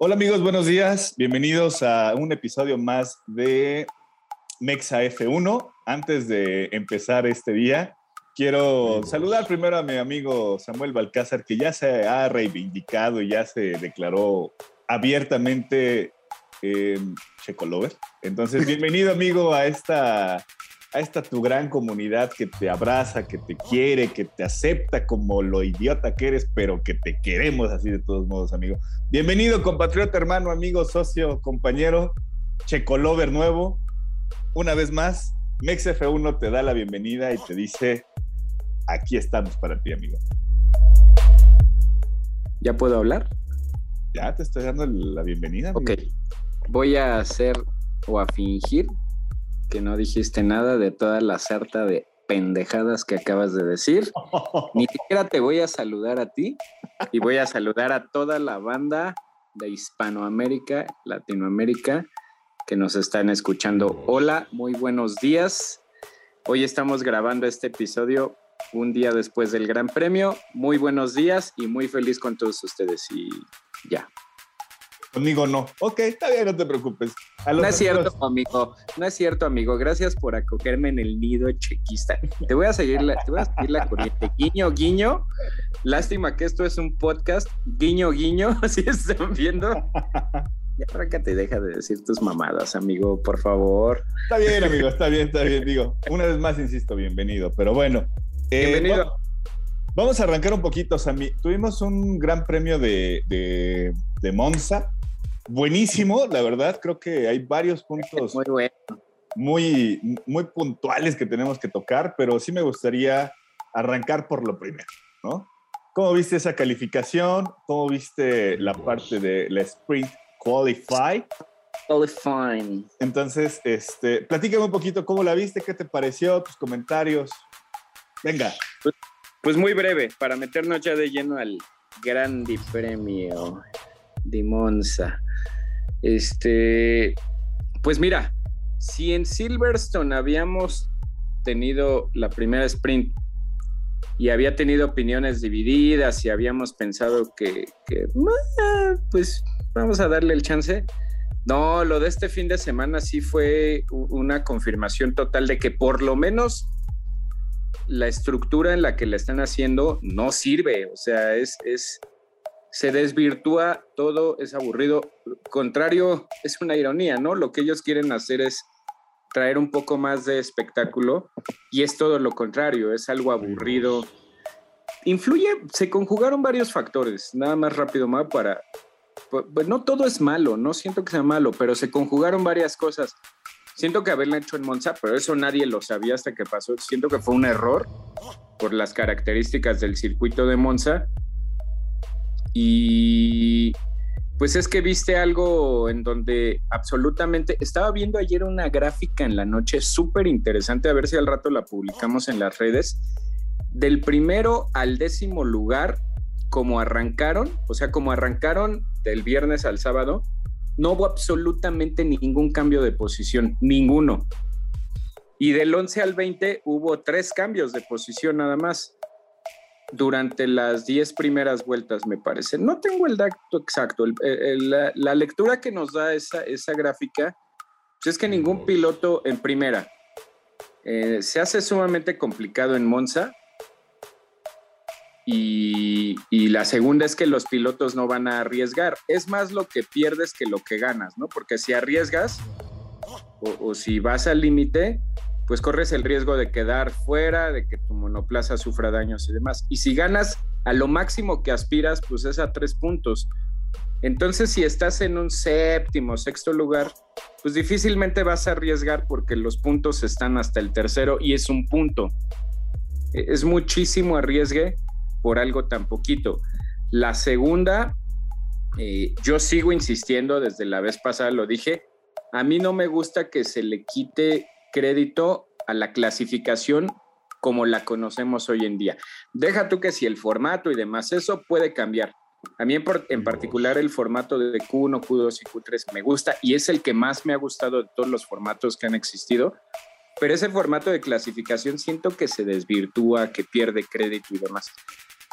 Hola amigos, buenos días. Bienvenidos a un episodio más de Mexa F1. Antes de empezar este día, quiero saludar primero a mi amigo Samuel Balcázar, que ya se ha reivindicado y ya se declaró abiertamente eh, Checolover. Entonces, bienvenido amigo a esta a esta tu gran comunidad que te abraza, que te quiere, que te acepta como lo idiota que eres, pero que te queremos así de todos modos, amigo. Bienvenido, compatriota, hermano, amigo, socio, compañero, Checolover nuevo. Una vez más, MexF1 te da la bienvenida y te dice, aquí estamos para ti, amigo. ¿Ya puedo hablar? Ya te estoy dando la bienvenida. Amigo. Ok, voy a hacer o a fingir que no dijiste nada de toda la sarta de pendejadas que acabas de decir. Ni siquiera te voy a saludar a ti y voy a saludar a toda la banda de Hispanoamérica, Latinoamérica que nos están escuchando. Hola, muy buenos días. Hoy estamos grabando este episodio un día después del Gran Premio. Muy buenos días y muy feliz con todos ustedes y ya. Conmigo no. Ok, está bien, no te preocupes. No es cierto, amigo. No es cierto, amigo. Gracias por acogerme en el nido chequista. Te voy a seguir la, te voy a seguir la corriente. Guiño, guiño. Lástima que esto es un podcast. Guiño, guiño. Si están viendo. Ya para que te deja de decir tus mamadas, amigo, por favor. Está bien, amigo, está bien, está bien. Digo, una vez más insisto, bienvenido. Pero bueno. Eh, bienvenido. Vamos a arrancar un poquito, Sammy. Tuvimos un gran premio de, de, de Monza buenísimo, la verdad. Creo que hay varios puntos muy, muy, puntuales que tenemos que tocar, pero sí me gustaría arrancar por lo primero, ¿no? ¿Cómo viste esa calificación? ¿Cómo viste la parte de la Sprint Qualify? Qualifying. Entonces, este, platícame un poquito cómo la viste, qué te pareció, tus comentarios. Venga. Pues, pues muy breve, para meternos ya de lleno al Grande Premio de Monza. Este, pues mira, si en Silverstone habíamos tenido la primera sprint y había tenido opiniones divididas y habíamos pensado que, pues vamos a darle el chance. No, lo de este fin de semana sí fue una confirmación total de que por lo menos la estructura en la que le están haciendo no sirve. O sea, es, es, se desvirtúa todo, es aburrido. Contrario, es una ironía, ¿no? Lo que ellos quieren hacer es traer un poco más de espectáculo y es todo lo contrario, es algo aburrido. Influye, se conjugaron varios factores, nada más rápido más para... Pues no todo es malo, no siento que sea malo, pero se conjugaron varias cosas. Siento que haberla hecho en Monza, pero eso nadie lo sabía hasta que pasó. Siento que fue un error por las características del circuito de Monza y pues es que viste algo en donde absolutamente, estaba viendo ayer una gráfica en la noche súper interesante, a ver si al rato la publicamos en las redes, del primero al décimo lugar, como arrancaron, o sea, como arrancaron del viernes al sábado, no hubo absolutamente ningún cambio de posición, ninguno. Y del 11 al 20 hubo tres cambios de posición nada más durante las 10 primeras vueltas, me parece. No tengo el dato exacto. la, lectura que nos da esa, esa gráfica pues es que ningún piloto en primera eh, se hace sumamente complicado en Monza. Y, la segunda es que los pilotos no van a arriesgar. Es más lo que pierdes que lo que ganas, ¿no? Porque si arriesgas o, o si vas al límite, pues corres el riesgo de quedar fuera, de que monoplaza sufra daños y demás. Y si ganas a lo máximo que aspiras, pues es a tres puntos. Entonces, si estás en un séptimo, sexto lugar, pues difícilmente vas a arriesgar porque los puntos están hasta el tercero y es un punto. E, es muchísimo arriesgue por algo tan poquito. La segunda, eh, yo sigo insistiendo, desde la vez pasada lo dije, a mí no me gusta que se le quite crédito a la clasificación como la conocemos hoy en día. Deja tú que si el formato y demás, eso puede cambiar. A mí en, particular el formato de Q1, Q2 y Q3 me gusta y es el que más me ha gustado de todos los formatos que han existido, pero ese formato de clasificación siento que se desvirtúa, que pierde crédito y demás.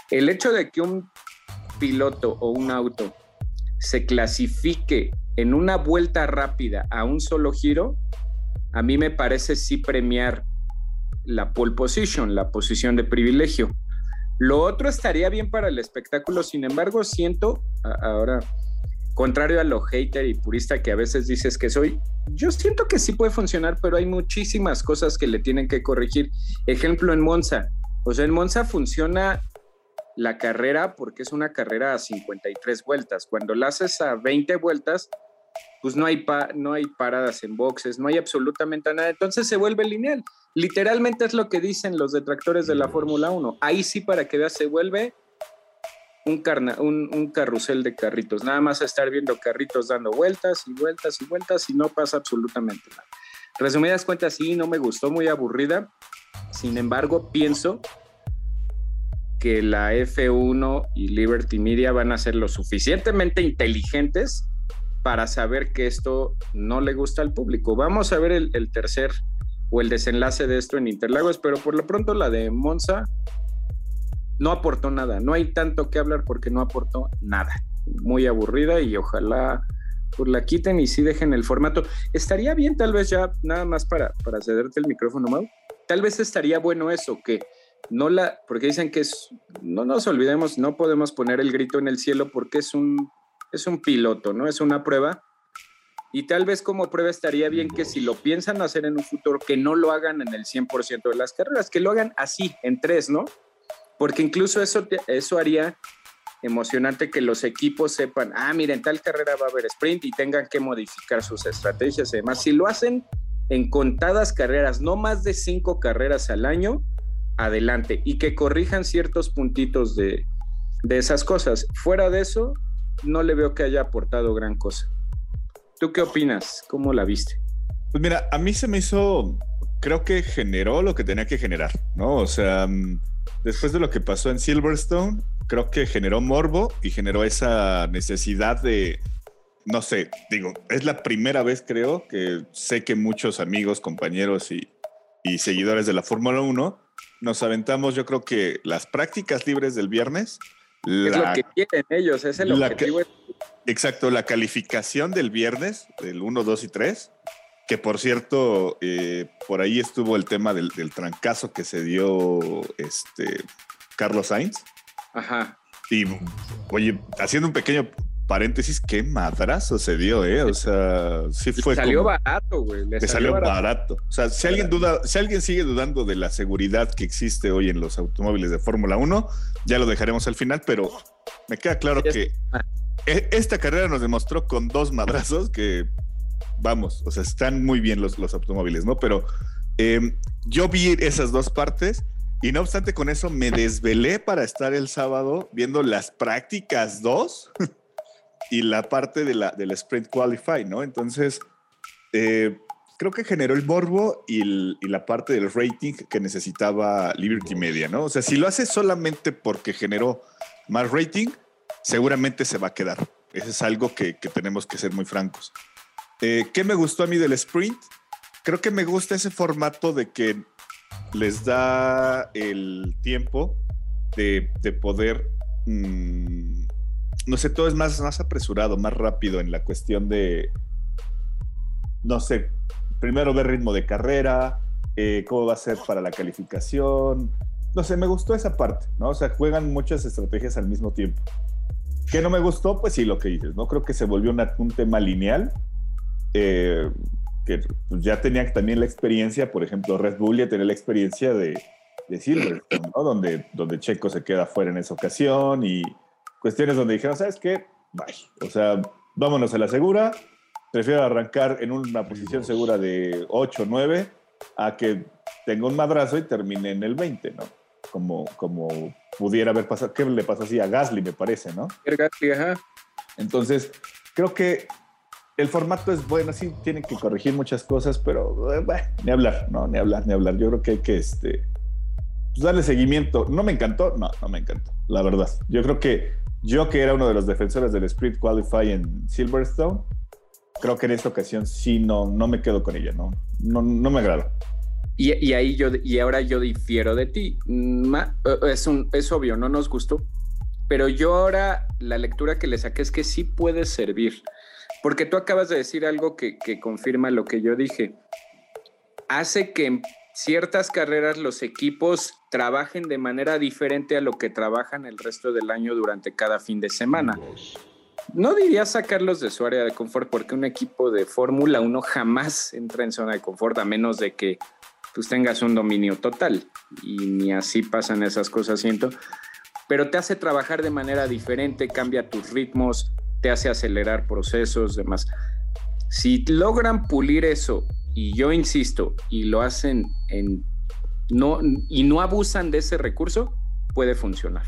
El hecho de que un piloto o un auto se clasifique en una vuelta rápida a un solo giro, a mí me parece sí premiar la pole position, la posición de privilegio. Lo otro estaría bien para el espectáculo, sin embargo, siento, ahora, contrario a lo hater y purista que a veces dices que soy, yo siento que sí puede funcionar, pero hay muchísimas cosas que le tienen que corregir. Ejemplo en Monza. O sea, en Monza funciona la carrera porque es una carrera a 53 vueltas. Cuando la haces a 20 vueltas, pues no hay, no hay paradas en boxes, no hay absolutamente nada. Entonces se vuelve lineal. Literalmente es lo que dicen los detractores de la Fórmula 1. Ahí sí, para que veas, se vuelve un, un, carrusel de carritos. Nada más estar viendo carritos dando vueltas y vueltas y vueltas y no pasa absolutamente nada. Resumidas cuentas, sí, no me gustó, muy aburrida. Sin embargo, pienso que la F1 y Liberty Media van a ser lo suficientemente inteligentes para saber que esto no le gusta al público. Vamos a ver el, tercer o el desenlace de esto en Interlagos, pero por lo pronto la de Monza no aportó nada. No hay tanto que hablar porque no aportó nada. Muy aburrida y ojalá pues la quiten y sí dejen el formato. Estaría bien tal vez ya, nada más para, para cederte el micrófono, Mau. Tal vez estaría bueno eso, que no la, porque dicen que es, no nos olvidemos, no podemos poner el grito en el cielo porque es un es un piloto, ¿no? Es una prueba. Y tal vez como prueba estaría bien que si lo piensan hacer en un futuro, que no lo hagan en el 100% de las carreras, que lo hagan así, en tres, ¿no? Porque incluso eso, eso haría emocionante que los equipos sepan, ah, miren, tal carrera va a haber sprint y tengan que modificar sus estrategias y demás. Si lo hacen en contadas carreras, no más de cinco carreras al año, adelante, y que corrijan ciertos puntitos de, de esas cosas. Fuera de eso, no le veo que haya aportado gran cosa. ¿Tú qué opinas? ¿Cómo la viste? Pues mira, a mí se me hizo, creo que generó lo que tenía que generar, ¿no? O sea, mm, después de lo que pasó en Silverstone, creo que generó morbo y generó esa necesidad de, no sé, digo, es la primera vez creo que sé que muchos amigos, compañeros y, seguidores de la Fórmula 1 nos aventamos, yo creo que las prácticas libres del viernes es lo que quieren ellos, es el objetivo. exacto, la calificación del viernes, del 1, 2 y 3, que por cierto, eh, por ahí estuvo el tema del, trancazo que se dio este Carlos Sainz. Ajá. Y, oye, haciendo un pequeño paréntesis, qué madrazo se dio, ¿eh? O sea, sí fue. Le salió barato, güey. Le, salió, barato. O sea, si alguien duda, si alguien sigue dudando de la seguridad que existe hoy en los automóviles de Fórmula 1, ya lo dejaremos al final, pero me queda claro que e, esta carrera nos demostró con dos madrazos que, vamos, o sea, están muy bien los, los automóviles, ¿no? Pero em, yo vi esas dos partes. Y no obstante con eso me desvelé para estar el sábado viendo las prácticas 2 y la parte de la, del Sprint Qualify, ¿no? Entonces, eh, creo que generó el morbo y, la parte del rating que necesitaba Liberty Media, ¿no? O sea, si lo hace solamente porque generó más rating, seguramente se va a quedar. Eso es algo que, tenemos que ser muy francos. Eh, ¿Qué me gustó a mí del sprint? Creo que me gusta ese formato de que les da el tiempo de, poder mm, no sé, todo es más, más apresurado, más rápido en la cuestión de, no sé, primero ver ritmo de carrera, eh, cómo va a ser para la calificación. No sé, me gustó esa parte, ¿no? O sea, juegan muchas estrategias al mismo tiempo. ¿Qué no me gustó? Pues sí, lo que dices, ¿no? Creo que se volvió un tema lineal, eh, que ya tenía también la experiencia, por ejemplo, Red Bull ya tenía la experiencia de, de Silverstone, ¿no? Donde, donde Checo se queda fuera en esa ocasión y cuestiones donde dijeron, ¿sabes qué? Bye. O sea, vámonos a la segura. Prefiero arrancar en una posición segura de 8 o 9 a que tenga un madrazo y termine en el 20, ¿no? Como, como pudiera haber pasado. ¿Qué le pasó así a Gasly, me parece, no? Gasly, ajá. Entonces, creo que el formato es bueno, sí, tienen que corregir muchas cosas, pero eh, bueno, ni hablar, no, ni hablar, ni hablar. Yo creo que hay que este, pues darle seguimiento. ¿No me encantó? No, no me encantó, la verdad. Yo creo que yo que era uno de los defensores del Sprint Qualify en Silverstone, creo que en esta ocasión sí no, no me quedo con ella, no, no, no me agrada. Y, ahí yo, y ahora yo difiero de ti. es, un, es obvio, no nos gustó. pero yo ahora la lectura que le saqué es que sí puede servir, porque tú acabas de decir algo que, que confirma lo que yo dije. Hace que ciertas carreras los equipos trabajen de manera diferente a lo que trabajan el resto del año durante cada fin de semana. No diría sacarlos de su área de confort porque un equipo de Fórmula 1 jamás entra en zona de confort a menos de que pues tengas un dominio total y ni así pasan esas cosas, siento. Pero te hace trabajar de manera diferente, cambia tus ritmos, te hace acelerar procesos, demás. Si logran pulir eso, y yo insisto, y lo hacen en no y no abusan de ese recurso, puede funcionar.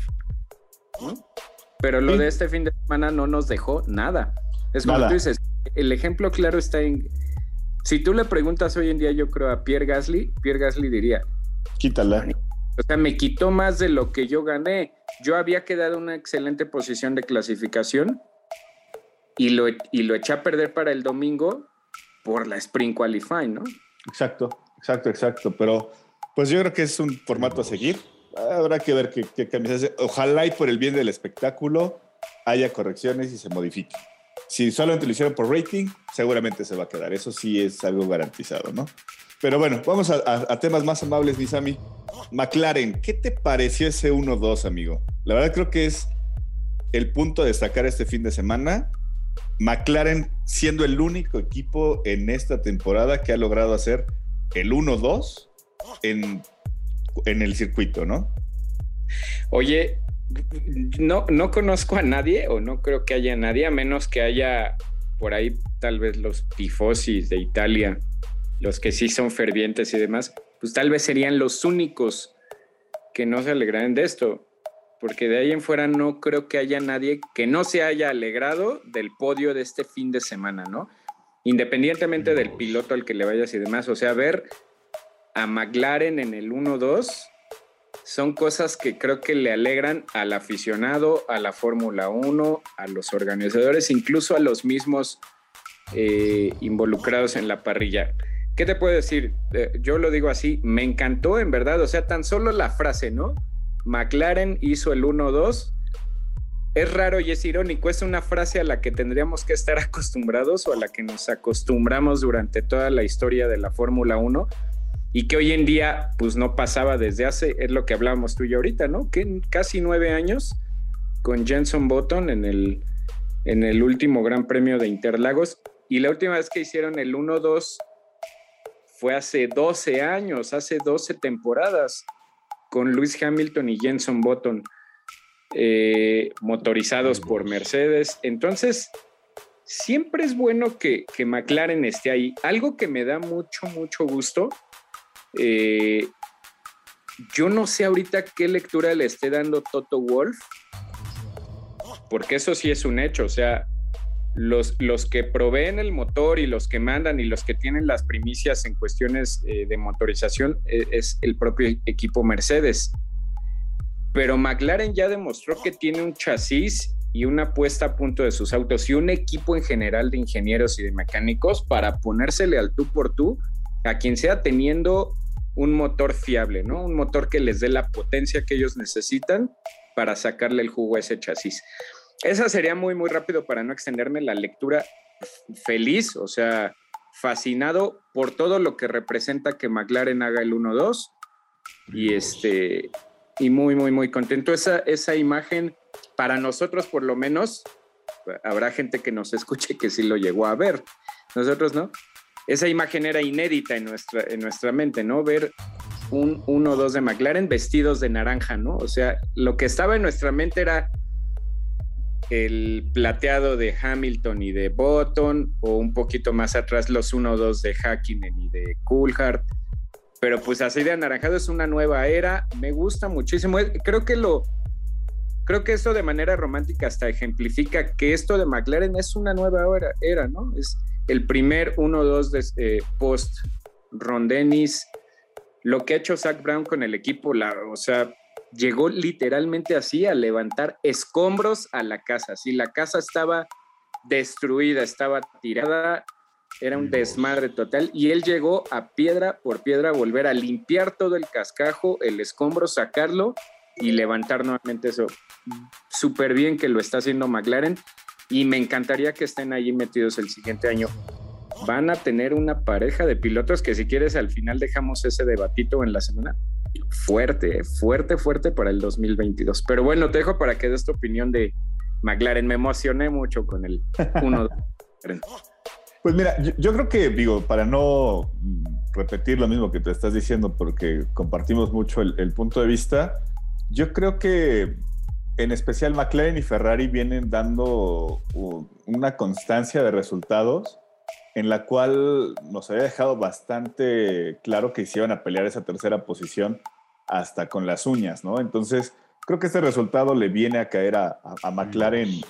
Pero lo de este fin de semana no nos dejó nada. Es como tú dices, el ejemplo claro está en si tú le preguntas hoy en día, yo creo a Pierre Gasly, Pierre Gasly diría: Quítala. O sea, me quitó más de lo que yo gané. Yo había quedado en una excelente posición de clasificación y lo, y lo eché a perder para el domingo por la Spring Qualifying, ¿no? Exacto, exacto, exacto. Pero pues yo creo que es un formato a seguir. Habrá que ver qué, qué cambios Ojalá y por el bien del espectáculo haya correcciones y se modifique. Si solamente lo hicieron por rating, seguramente se va a quedar. Eso sí es algo garantizado, ¿no? Pero bueno, vamos a, temas más amables, Misami. McLaren, ¿qué te pareció ese 1-2, amigo? La verdad creo que es el punto a destacar este fin de semana. McLaren siendo el único equipo en esta temporada que ha logrado hacer el 1-2 en, en el circuito, ¿no? Oye, no, no conozco a nadie o no creo que haya nadie, a menos que haya por ahí tal vez los tifosis de Italia, los que sí son fervientes y demás, pues tal vez serían los únicos que no se alegraran de esto, porque de ahí en fuera no creo que haya nadie que no se haya alegrado del podio de este fin de semana, ¿no? Independientemente del piloto al que le vayas y demás, o sea, ver a McLaren en el 1-2 son cosas que creo que le alegran al aficionado, a la Fórmula 1, a los organizadores, incluso a los mismos eh, involucrados en la parrilla. ¿Qué te puedo decir? Eh, yo lo digo así, me encantó en verdad, o sea, tan solo la frase, ¿no? McLaren hizo el 1-2. Es raro y es irónico, es una frase a la que tendríamos que estar acostumbrados o a la que nos acostumbramos durante toda la historia de la Fórmula 1 y que hoy en día pues no pasaba desde hace, es lo que hablábamos tú y ahorita, ¿no? Que casi nueve años con Jenson Button en el, en el último Gran Premio de Interlagos y la última vez que hicieron el 1-2 fue hace 12 años, hace 12 temporadas con Lewis Hamilton y Jenson Button eh, motorizados por Mercedes. Entonces, siempre es bueno que, que McLaren esté ahí. Algo que me da mucho, mucho gusto eh, yo no sé ahorita qué lectura le esté dando Toto Wolf, porque eso sí es un hecho, o sea, los, los que proveen el motor y los que mandan y los que tienen las primicias en cuestiones eh, de motorización es, es el propio equipo Mercedes. Pero McLaren ya demostró que tiene un chasis y una puesta a punto de sus autos y un equipo en general de ingenieros y de mecánicos para ponérsele al tú por tú a quien sea teniendo un motor fiable, ¿no? Un motor que les dé la potencia que ellos necesitan para sacarle el jugo a ese chasis. Esa sería muy, muy rápido para no extenderme la lectura feliz, o sea, fascinado por todo lo que representa que McLaren haga el 1-2 y este y muy muy muy contento esa esa imagen para nosotros por lo menos habrá gente que nos escuche que sí lo llegó a ver nosotros no esa imagen era inédita en nuestra, en nuestra mente, ¿no? Ver un 1 o 2 de McLaren vestidos de naranja, ¿no? O sea, lo que estaba en nuestra mente era el plateado de Hamilton y de Button, o un poquito más atrás los 1 o 2 de Hakkinen y de Coulthard. Pero pues así de anaranjado es una nueva era, me gusta muchísimo. Creo que lo, creo que esto de manera romántica hasta ejemplifica que esto de McLaren es una nueva era, ¿no? Es, el primer 1-2 de eh, post Ron lo que ha hecho Zach Brown con el equipo, la, o sea, llegó literalmente así a levantar escombros a la casa. Si la casa estaba destruida, estaba tirada, era un desmadre total. Y él llegó a piedra por piedra a volver a limpiar todo el cascajo, el escombro, sacarlo y levantar nuevamente eso. Súper bien que lo está haciendo McLaren y me encantaría que estén ahí metidos el siguiente año. Van a tener una pareja de pilotos que si quieres al final dejamos ese debatito en la semana. Fuerte, fuerte, fuerte para el 2022. Pero bueno, te dejo para que des tu opinión de McLaren. Me emocioné mucho con el 1. pues mira, yo, creo que, digo, para no repetir lo mismo que te estás diciendo, porque compartimos mucho el punto de vista, yo creo que en especial McLaren y Ferrari vienen dando una constancia de resultados en la cual nos había dejado bastante claro que se iban a pelear esa tercera posición hasta con las uñas, ¿no? Entonces, creo que este resultado le viene a caer a, McLaren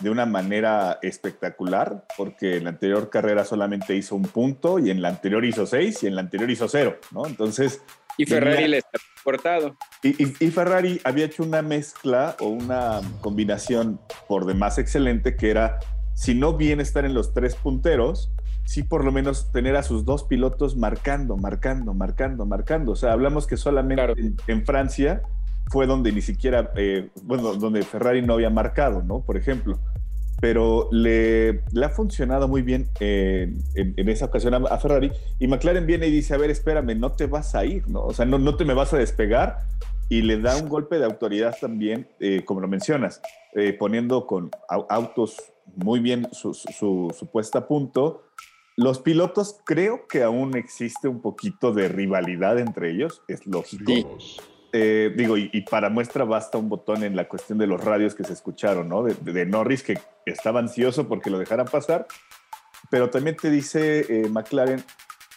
de una manera espectacular, porque en la anterior carrera solamente hizo un punto y en la anterior hizo seis y en la anterior hizo cero, ¿no? Entonces... Y Ferrari le está cortado. Y, y, Ferrari había hecho una mezcla o una combinación por demás excelente que era, si no bien estar en los tres punteros, sí por lo menos tener a sus dos pilotos marcando, marcando, marcando, marcando. O sea, hablamos que solamente en, Francia fue donde ni siquiera, eh, bueno, donde Ferrari no había marcado, ¿no? Por ejemplo. Pero le, le ha funcionado muy bien en, esa ocasión a, Ferrari. Y McLaren viene y dice, a ver, espérame, no te vas a ir, ¿no? O sea, no, no te me vas a despegar. Y le da un golpe de autoridad también, eh, como lo mencionas, eh, poniendo con autos muy bien su, su, su puesta a punto los pilotos creo que aún existe un poquito de rivalidad entre ellos, es lógico. Eh, digo, y, para muestra basta un botón en la cuestión de los radios que se escucharon, ¿no? De, Norris que estaba ansioso porque lo dejaran pasar, pero también te dice eh, McLaren,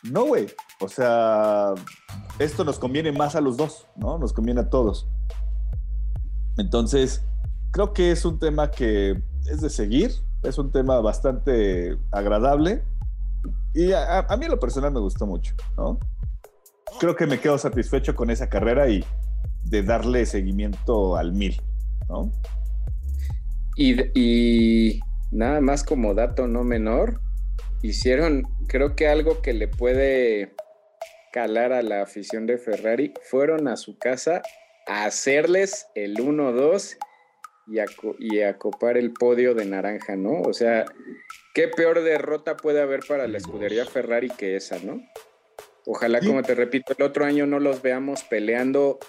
no, güey, o sea, esto nos conviene más a los dos, ¿no? Nos conviene a todos. Entonces, creo que es un tema que es de seguir, es un tema bastante agradable y a, mí lo personal me gustó mucho, ¿no? Creo que me quedo satisfecho con esa carrera y de darle seguimiento al mil, ¿no? Y, nada más como dato no menor, hicieron, creo que algo que le puede calar a la afición de Ferrari, fueron a su casa a hacerles el 1-2 y y a copar el podio de naranja, ¿no? O sea, ¿Qué peor derrota puede haber para la escudería Ferrari que esa, no? Ojalá, como te repito, el otro año no los veamos peleando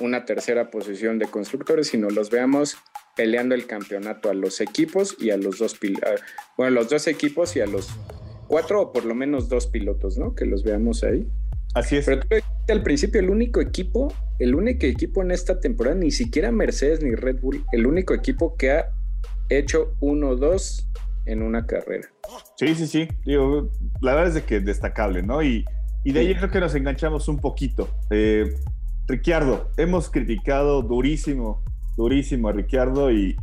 una tercera posición de constructores, sino los veamos peleando el campeonato a los equipos y a los dos pilotos, bueno, los dos equipos y a los cuatro o por lo menos dos pilotos, ¿no? Que los veamos ahí. Así es. Pero tú al principio, el único equipo, el único equipo en esta temporada, ni siquiera Mercedes ni Red Bull, el único equipo que ha hecho uno, dos en una carrera. Sí, sí, sí. Digo, la verdad es de que destacable, ¿no? Y, de ahí creo que nos enganchamos un poquito. Eh, Ricciardo, hemos criticado durísimo, durísimo a Ricciardo y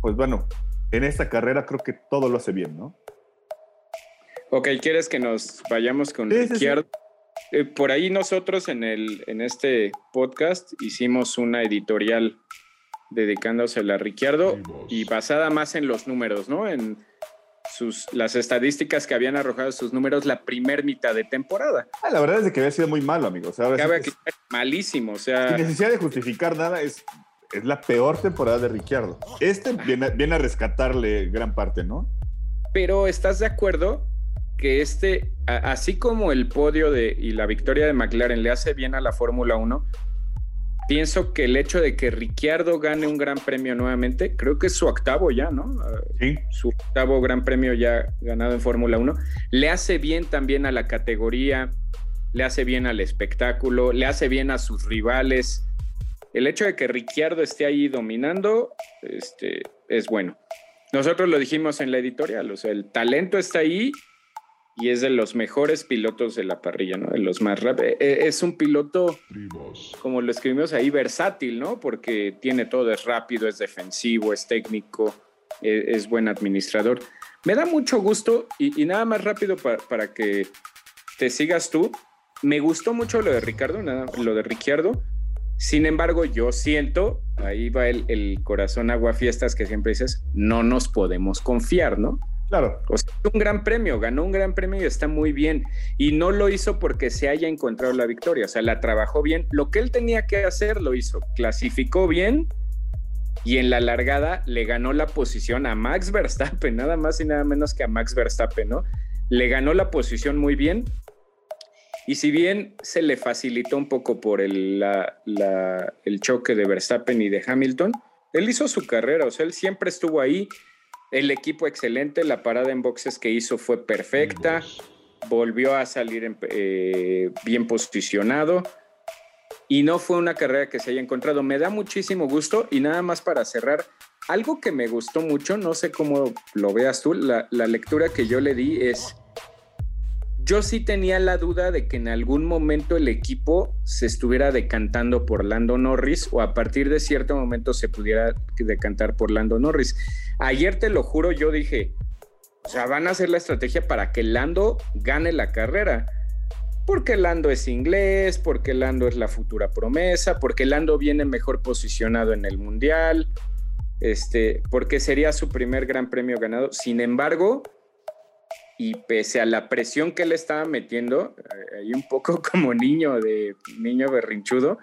pues bueno, en esta carrera creo que todo lo hace bien, ¿no? Ok, ¿quieres que nos vayamos con Ricciardo? Eh, por ahí nosotros en, el, en este podcast hicimos una editorial dedicándose a Ricciardo y basada más en los números, ¿no? En sus, las estadísticas que habían arrojado sus números la primer mitad de temporada. Ah, la verdad es que había sido muy malo, amigo. O sea, malísimo, o sea... Sin necesidad de justificar nada, es, es la peor temporada de Ricciardo. Este viene, viene a rescatarle gran parte, ¿no? Pero ¿estás de acuerdo que este, así como el podio de, y la victoria de McLaren le hace bien a la Fórmula 1, pienso que el hecho de que Ricciardo gane un gran premio nuevamente, creo que es su octavo ya, ¿no? Sí. Su octavo gran premio ya ganado en Fórmula 1, le hace bien también a la categoría, le hace bien al espectáculo, le hace bien a sus rivales. El hecho de que Ricciardo esté ahí dominando, este, es bueno. Nosotros lo dijimos en la editorial, o sea, el talento está ahí y es de los mejores pilotos de la parrilla, ¿no? De los más rápidos. E, e, es un piloto, como lo escribimos ahí, versátil, ¿no? Porque tiene todo, es rápido, es defensivo, es técnico, e, es, buen administrador. Me da mucho gusto y, nada más rápido para, que te sigas tú. Me gustó mucho lo de Ricardo, lo de Ricciardo. Sin embargo, yo siento, ahí va el, el corazón agua fiestas que siempre dices, no nos podemos confiar, ¿no? Claro. O sea, un gran premio, ganó un gran premio y está muy bien. Y no lo hizo porque se haya encontrado la victoria, o sea, la trabajó bien. Lo que él tenía que hacer lo hizo. Clasificó bien y en la largada le ganó la posición a Max Verstappen, nada más y nada menos que a Max Verstappen, ¿no? Le ganó la posición muy bien. Y si bien se le facilitó un poco por el, el choque de Verstappen y de Hamilton, él hizo su carrera, o sea, él siempre estuvo ahí el equipo excelente, la parada en boxes que hizo fue perfecta, volvió a salir eh, bien posicionado. Y no fue una carrera que se haya encontrado. Me da muchísimo gusto. Y nada más para cerrar, algo que me gustó mucho, no sé cómo lo veas tú, la lectura que yo le di es yo sí tenía la duda de que en algún momento el equipo se estuviera decantando por Lando Norris o a partir de cierto momento se pudiera decantar por Lando Norris. Ayer te lo juro, yo dije, o sea, van a hacer la estrategia para que Lando gane la carrera. Porque Lando es inglés, porque Lando es la futura promesa, porque Lando viene mejor posicionado en el mundial, este, porque sería su primer gran premio ganado. Sin embargo, y pese a la presión que le estaba metiendo, eh, ahí un poco como niño de niño berrinchudo,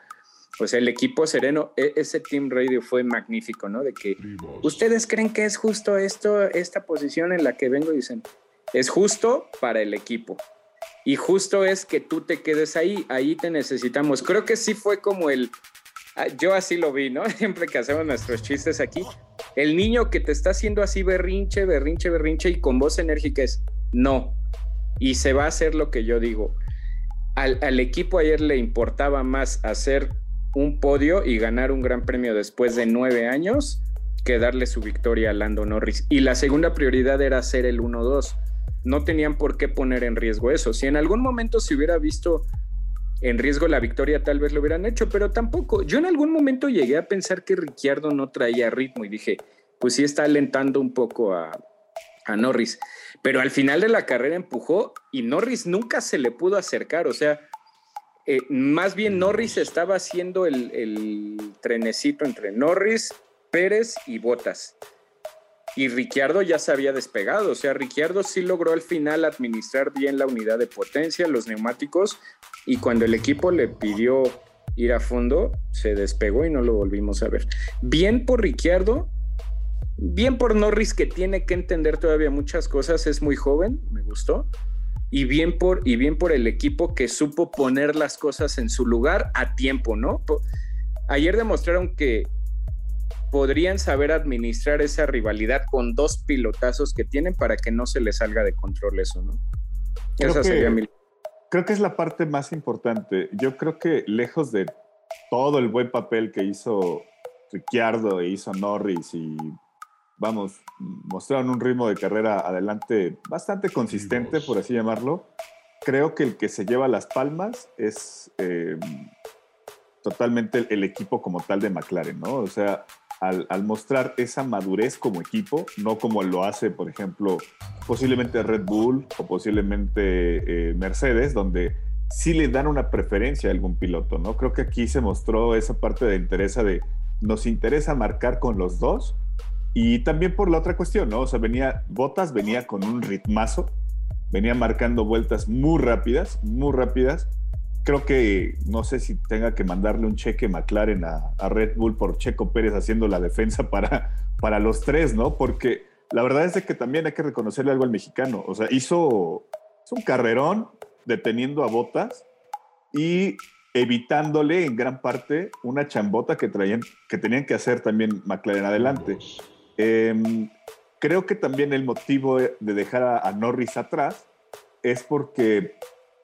pues el equipo sereno, e, ese Team Radio fue magnífico, ¿no? De que ustedes creen que es justo esto, esta posición en la que vengo, dicen, es justo para el equipo. Y justo es que tú te quedes ahí, ahí te necesitamos. Creo que sí fue como el, ah, yo así lo vi, ¿no? Siempre que hacemos nuestros chistes aquí, el niño que te está haciendo así berrinche, berrinche, berrinche y con voz enérgica es, no. Y se va a hacer lo que yo digo. Al, equipo ayer le importaba más hacer un podio y ganar un gran premio después de nueve años que darle su victoria a Lando Norris. Y la segunda prioridad era hacer el 1-2. No tenían por qué poner en riesgo eso. Si en algún momento se hubiera visto en riesgo la victoria, tal vez lo hubieran hecho, pero tampoco. Yo en algún momento llegué a pensar que Ricciardo no traía ritmo y dije, pues sí está alentando un poco a, a Norris pero al final de la carrera empujó y Norris nunca se le pudo acercar, o sea, eh, más bien Norris estaba haciendo el, trenecito entre Norris, Pérez y Botas. Y Ricciardo ya se había despegado, o sea, Ricciardo sí logró al final administrar bien la unidad de potencia, los neumáticos, y cuando el equipo le pidió ir a fondo, se despegó y no lo volvimos a ver. Bien por Ricciardo, bien por Norris que tiene que entender todavía muchas cosas, es muy joven, me gustó. Y bien por, y bien por el equipo que supo poner las cosas en su lugar a tiempo, ¿no? Ayer demostraron que podrían saber administrar esa rivalidad con dos pilotazos que tienen para que no se les salga de control eso, ¿no? Creo esa sería mi... Creo que es la parte más importante. Yo creo que lejos de todo el buen papel que hizo Ricciardo e hizo Norris y vamos, mostraron un ritmo de carrera adelante bastante consistente, por así llamarlo. Creo que el que se lleva las palmas es eh, totalmente el, equipo como tal de McLaren, ¿no? O sea, al, mostrar esa madurez como equipo, no como lo hace, por ejemplo, posiblemente Red Bull o posiblemente eh, Mercedes, donde sí le dan una preferencia a algún piloto, ¿no? Creo que aquí se mostró esa parte de interés de nos interesa marcar con los dos y también por la otra cuestión, ¿no? O sea, venía, Botas venía con un ritmazo, venía marcando vueltas muy rápidas, muy rápidas. Creo que no sé si tenga que mandarle un cheque McLaren a, Red Bull por Checo Pérez haciendo la defensa para, para los tres, ¿no? Porque la verdad es de que también hay que reconocerle algo al mexicano. O sea, hizo, hizo un carrerón deteniendo a Botas y evitándole en gran parte una chambota que, traían, que tenían que hacer también McLaren adelante. Em, creo que también el motivo de dejar a, Norris atrás es porque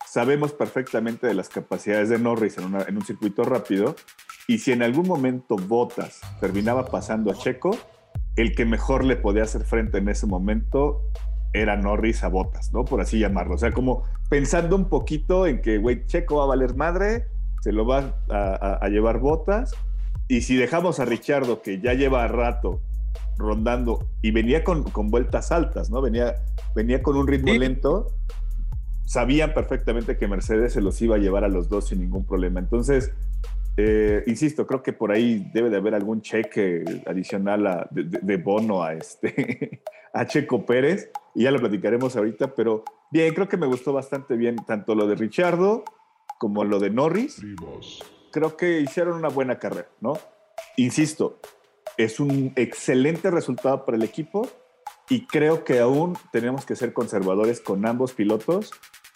sabemos perfectamente de las capacidades de Norris en, un circuito rápido y si en algún momento Bottas terminaba pasando a Checo, el que mejor le podía hacer frente en ese momento era Norris a Bottas, ¿no? Por así llamarlo. O sea, como pensando un poquito en que, güey, Checo va a valer madre, se lo va a, a llevar Bottas. Y si dejamos a Richardo, que ya lleva rato rondando y venía con, vueltas altas, ¿no? Venía, venía con un ritmo lento. Sabían perfectamente que Mercedes se los iba a llevar a los dos sin ningún problema. Entonces, Eh, insisto, creo que por ahí debe de haber algún cheque adicional de, bono a, este, a Checo Pérez, y ya lo platicaremos ahorita, pero bien, creo que me gustó bastante bien tanto lo de Richardo como lo de Norris. Creo que hicieron una buena carrera, ¿no? Insisto, es un excelente resultado para el equipo y creo que aún tenemos que ser conservadores con ambos pilotos,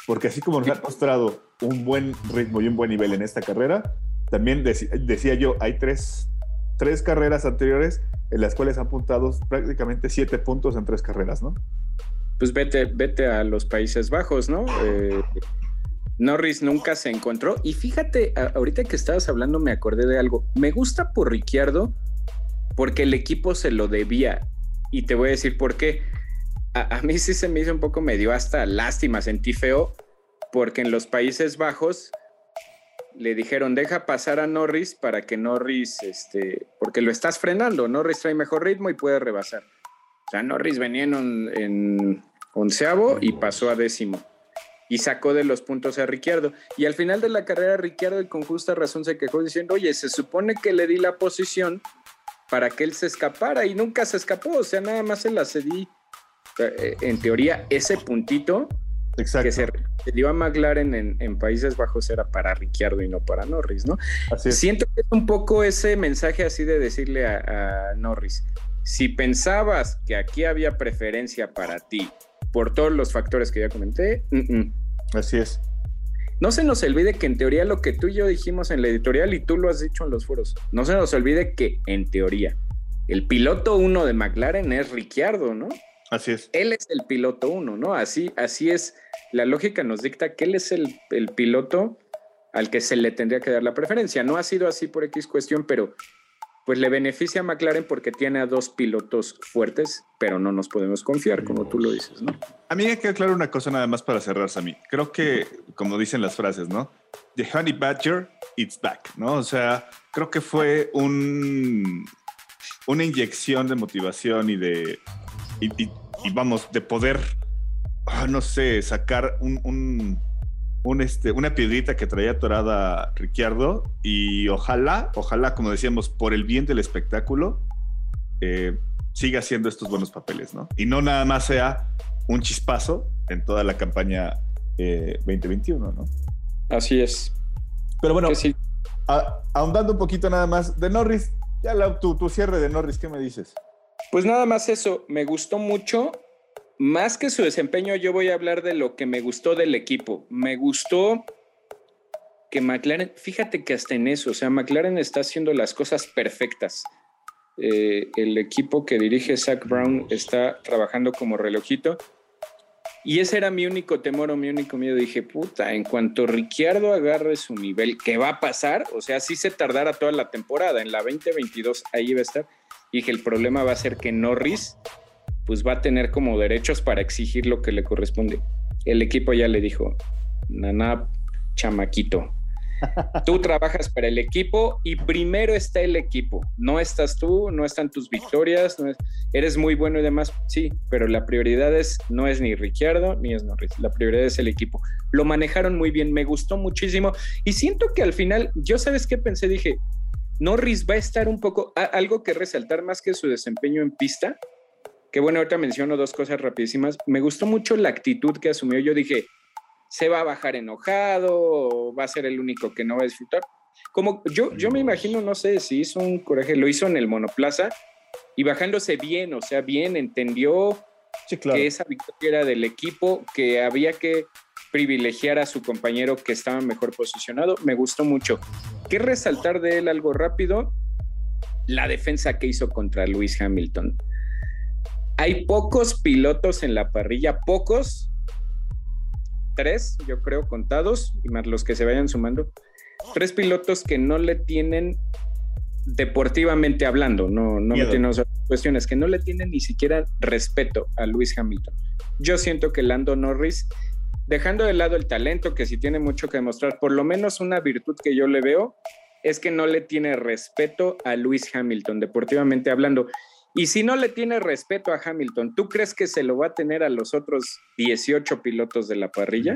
porque así como nos han mostrado un buen ritmo y un buen nivel en esta carrera, también decía yo, hay tres, tres carreras anteriores en las cuales han apuntado prácticamente siete puntos en tres carreras, ¿no? Pues vete, vete a los Países Bajos, ¿no? Eh, Norris nunca se encontró. Y fíjate, ahorita que estabas hablando me acordé de algo. Me gusta por Ricciardo porque el equipo se lo debía. Y te voy a decir por qué. A, a mí sí se me hizo un poco, me dio hasta lástima, sentí feo, porque en los Países Bajos le dijeron, deja pasar a Norris para que Norris, este, porque lo estás frenando, Norris trae mejor ritmo y puede rebasar. O sea, Norris venía en, onceavo y pasó a décimo. Y sacó de los puntos a Ricciardo. Y al final de la carrera, Ricciardo, y con justa razón, se quejó diciendo, oye, se supone que le di la posición para que él se escapara y nunca se escapó. O sea, nada más se la cedí. Eh, en teoría, ese puntito Exacto. que se, dio a McLaren en, Países Bajos era para Ricciardo y no para Norris, ¿no? Siento que es un poco ese mensaje así de decirle a, Norris, si pensabas que aquí había preferencia para ti por todos los factores que ya comenté, así es. No se nos olvide que en teoría lo que tú y yo dijimos en la editorial y tú lo has dicho en los foros, no se nos olvide que en teoría el piloto uno de McLaren es Ricciardo, ¿no? Así es. Él es el piloto uno, ¿no? Así, así es. La lógica nos dicta que él es el, piloto al que se le tendría que dar la preferencia. No ha sido así por X cuestión, pero pues le beneficia a McLaren porque tiene a dos pilotos fuertes, pero no nos podemos confiar, como tú lo dices, ¿no? A mí hay que aclarar una cosa nada más para cerrar, mí. Creo que, como dicen las frases, ¿no? The Honey Badger, it's back, ¿no? O sea, creo que fue un, una inyección de motivación y de, y, vamos, de poder, ah, no sé, sacar un, este, una piedrita que traía atorada Ricciardo y ojalá, ojalá, como decíamos, por el bien del espectáculo, eh, siga haciendo estos buenos papeles, ¿no? Y no nada más sea un chispazo en toda la campaña 2021, eh, ¿no? Así es. Pero bueno, ahondando un poquito nada más de Norris, ya tu, tu cierre de Norris, ¿qué me dices? Pues nada más eso, me gustó mucho. Más que su desempeño, yo voy a hablar de lo que me gustó del equipo. Me gustó que McLaren, fíjate que hasta en eso, o sea, McLaren está haciendo las cosas perfectas. Eh, el equipo que dirige Zach Brown está trabajando como relojito. Y ese era mi único temor o mi único miedo. Dije, puta, en cuanto Ricciardo agarre su nivel, ¿qué va a pasar? O sea, si se tardara toda la temporada. En la 2022 ahí va a estar que el problema va a ser que Norris pues va a tener como derechos para exigir lo que le corresponde. El equipo ya le dijo, Nana, chamaquito, tú trabajas para el equipo y primero está el equipo, no estás tú, no están tus victorias, no eres muy bueno y demás, sí, pero la prioridad es, no es ni Ricciardo ni es Norris, la prioridad es el equipo. Lo manejaron muy bien, me gustó muchísimo y siento que al final, yo sabes qué pensé, dije, Norris va a estar un poco, algo que resaltar más que su desempeño en pista, que bueno, ahorita menciono dos cosas rapidísimas. Me gustó mucho la actitud que asumió. Yo dije, se va a bajar enojado, o va a ser el único que no va a disfrutar. Como yo, yo me imagino, no sé si hizo un coraje, lo hizo en el monoplaza y bajándose bien, o sea, bien, entendió que esa victoria era del equipo, que había que privilegiar a su compañero que estaba mejor posicionado. Me gustó mucho. ¿Qué resaltar de él algo rápido? La defensa que hizo contra Lewis Hamilton. Hay pocos pilotos en la parrilla, pocos, tres, yo creo, contados, y más los que se vayan sumando, tres pilotos que no le tienen deportivamente hablando, no, no me cuestiones, que no le tienen ni siquiera respeto a Lewis Hamilton. Yo siento que Lando Norris dejando de lado el talento, que sí tiene mucho que demostrar, por lo menos una virtud que yo le veo es que no le tiene respeto a Luis Hamilton, deportivamente hablando. Y si no le tiene respeto a Hamilton, ¿tú crees que se lo va a tener a los otros 18 pilotos de la parrilla?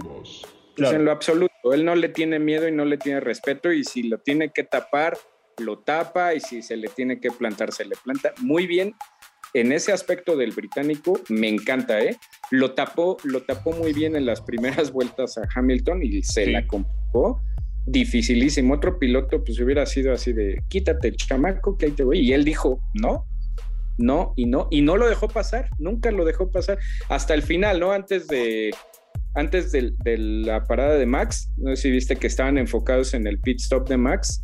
Pues en lo absoluto. Él no le tiene miedo y no le tiene respeto y si lo tiene que tapar, lo tapa y si se le tiene que plantar, se le planta. Muy bien. En ese aspecto del británico me encanta, ¿eh? Lo tapó, lo tapó muy bien en las primeras vueltas a Hamilton y se la complicó dificilísimo. Otro piloto, pues hubiera sido así de quítate, chamaco, que ahí te voy. Y él dijo, no, no, y no, y no lo dejó pasar, nunca lo dejó pasar. Hasta el final, ¿no? Antes de, antes de, la parada de Max, no sé si viste que estaban enfocados en el pit stop de Max.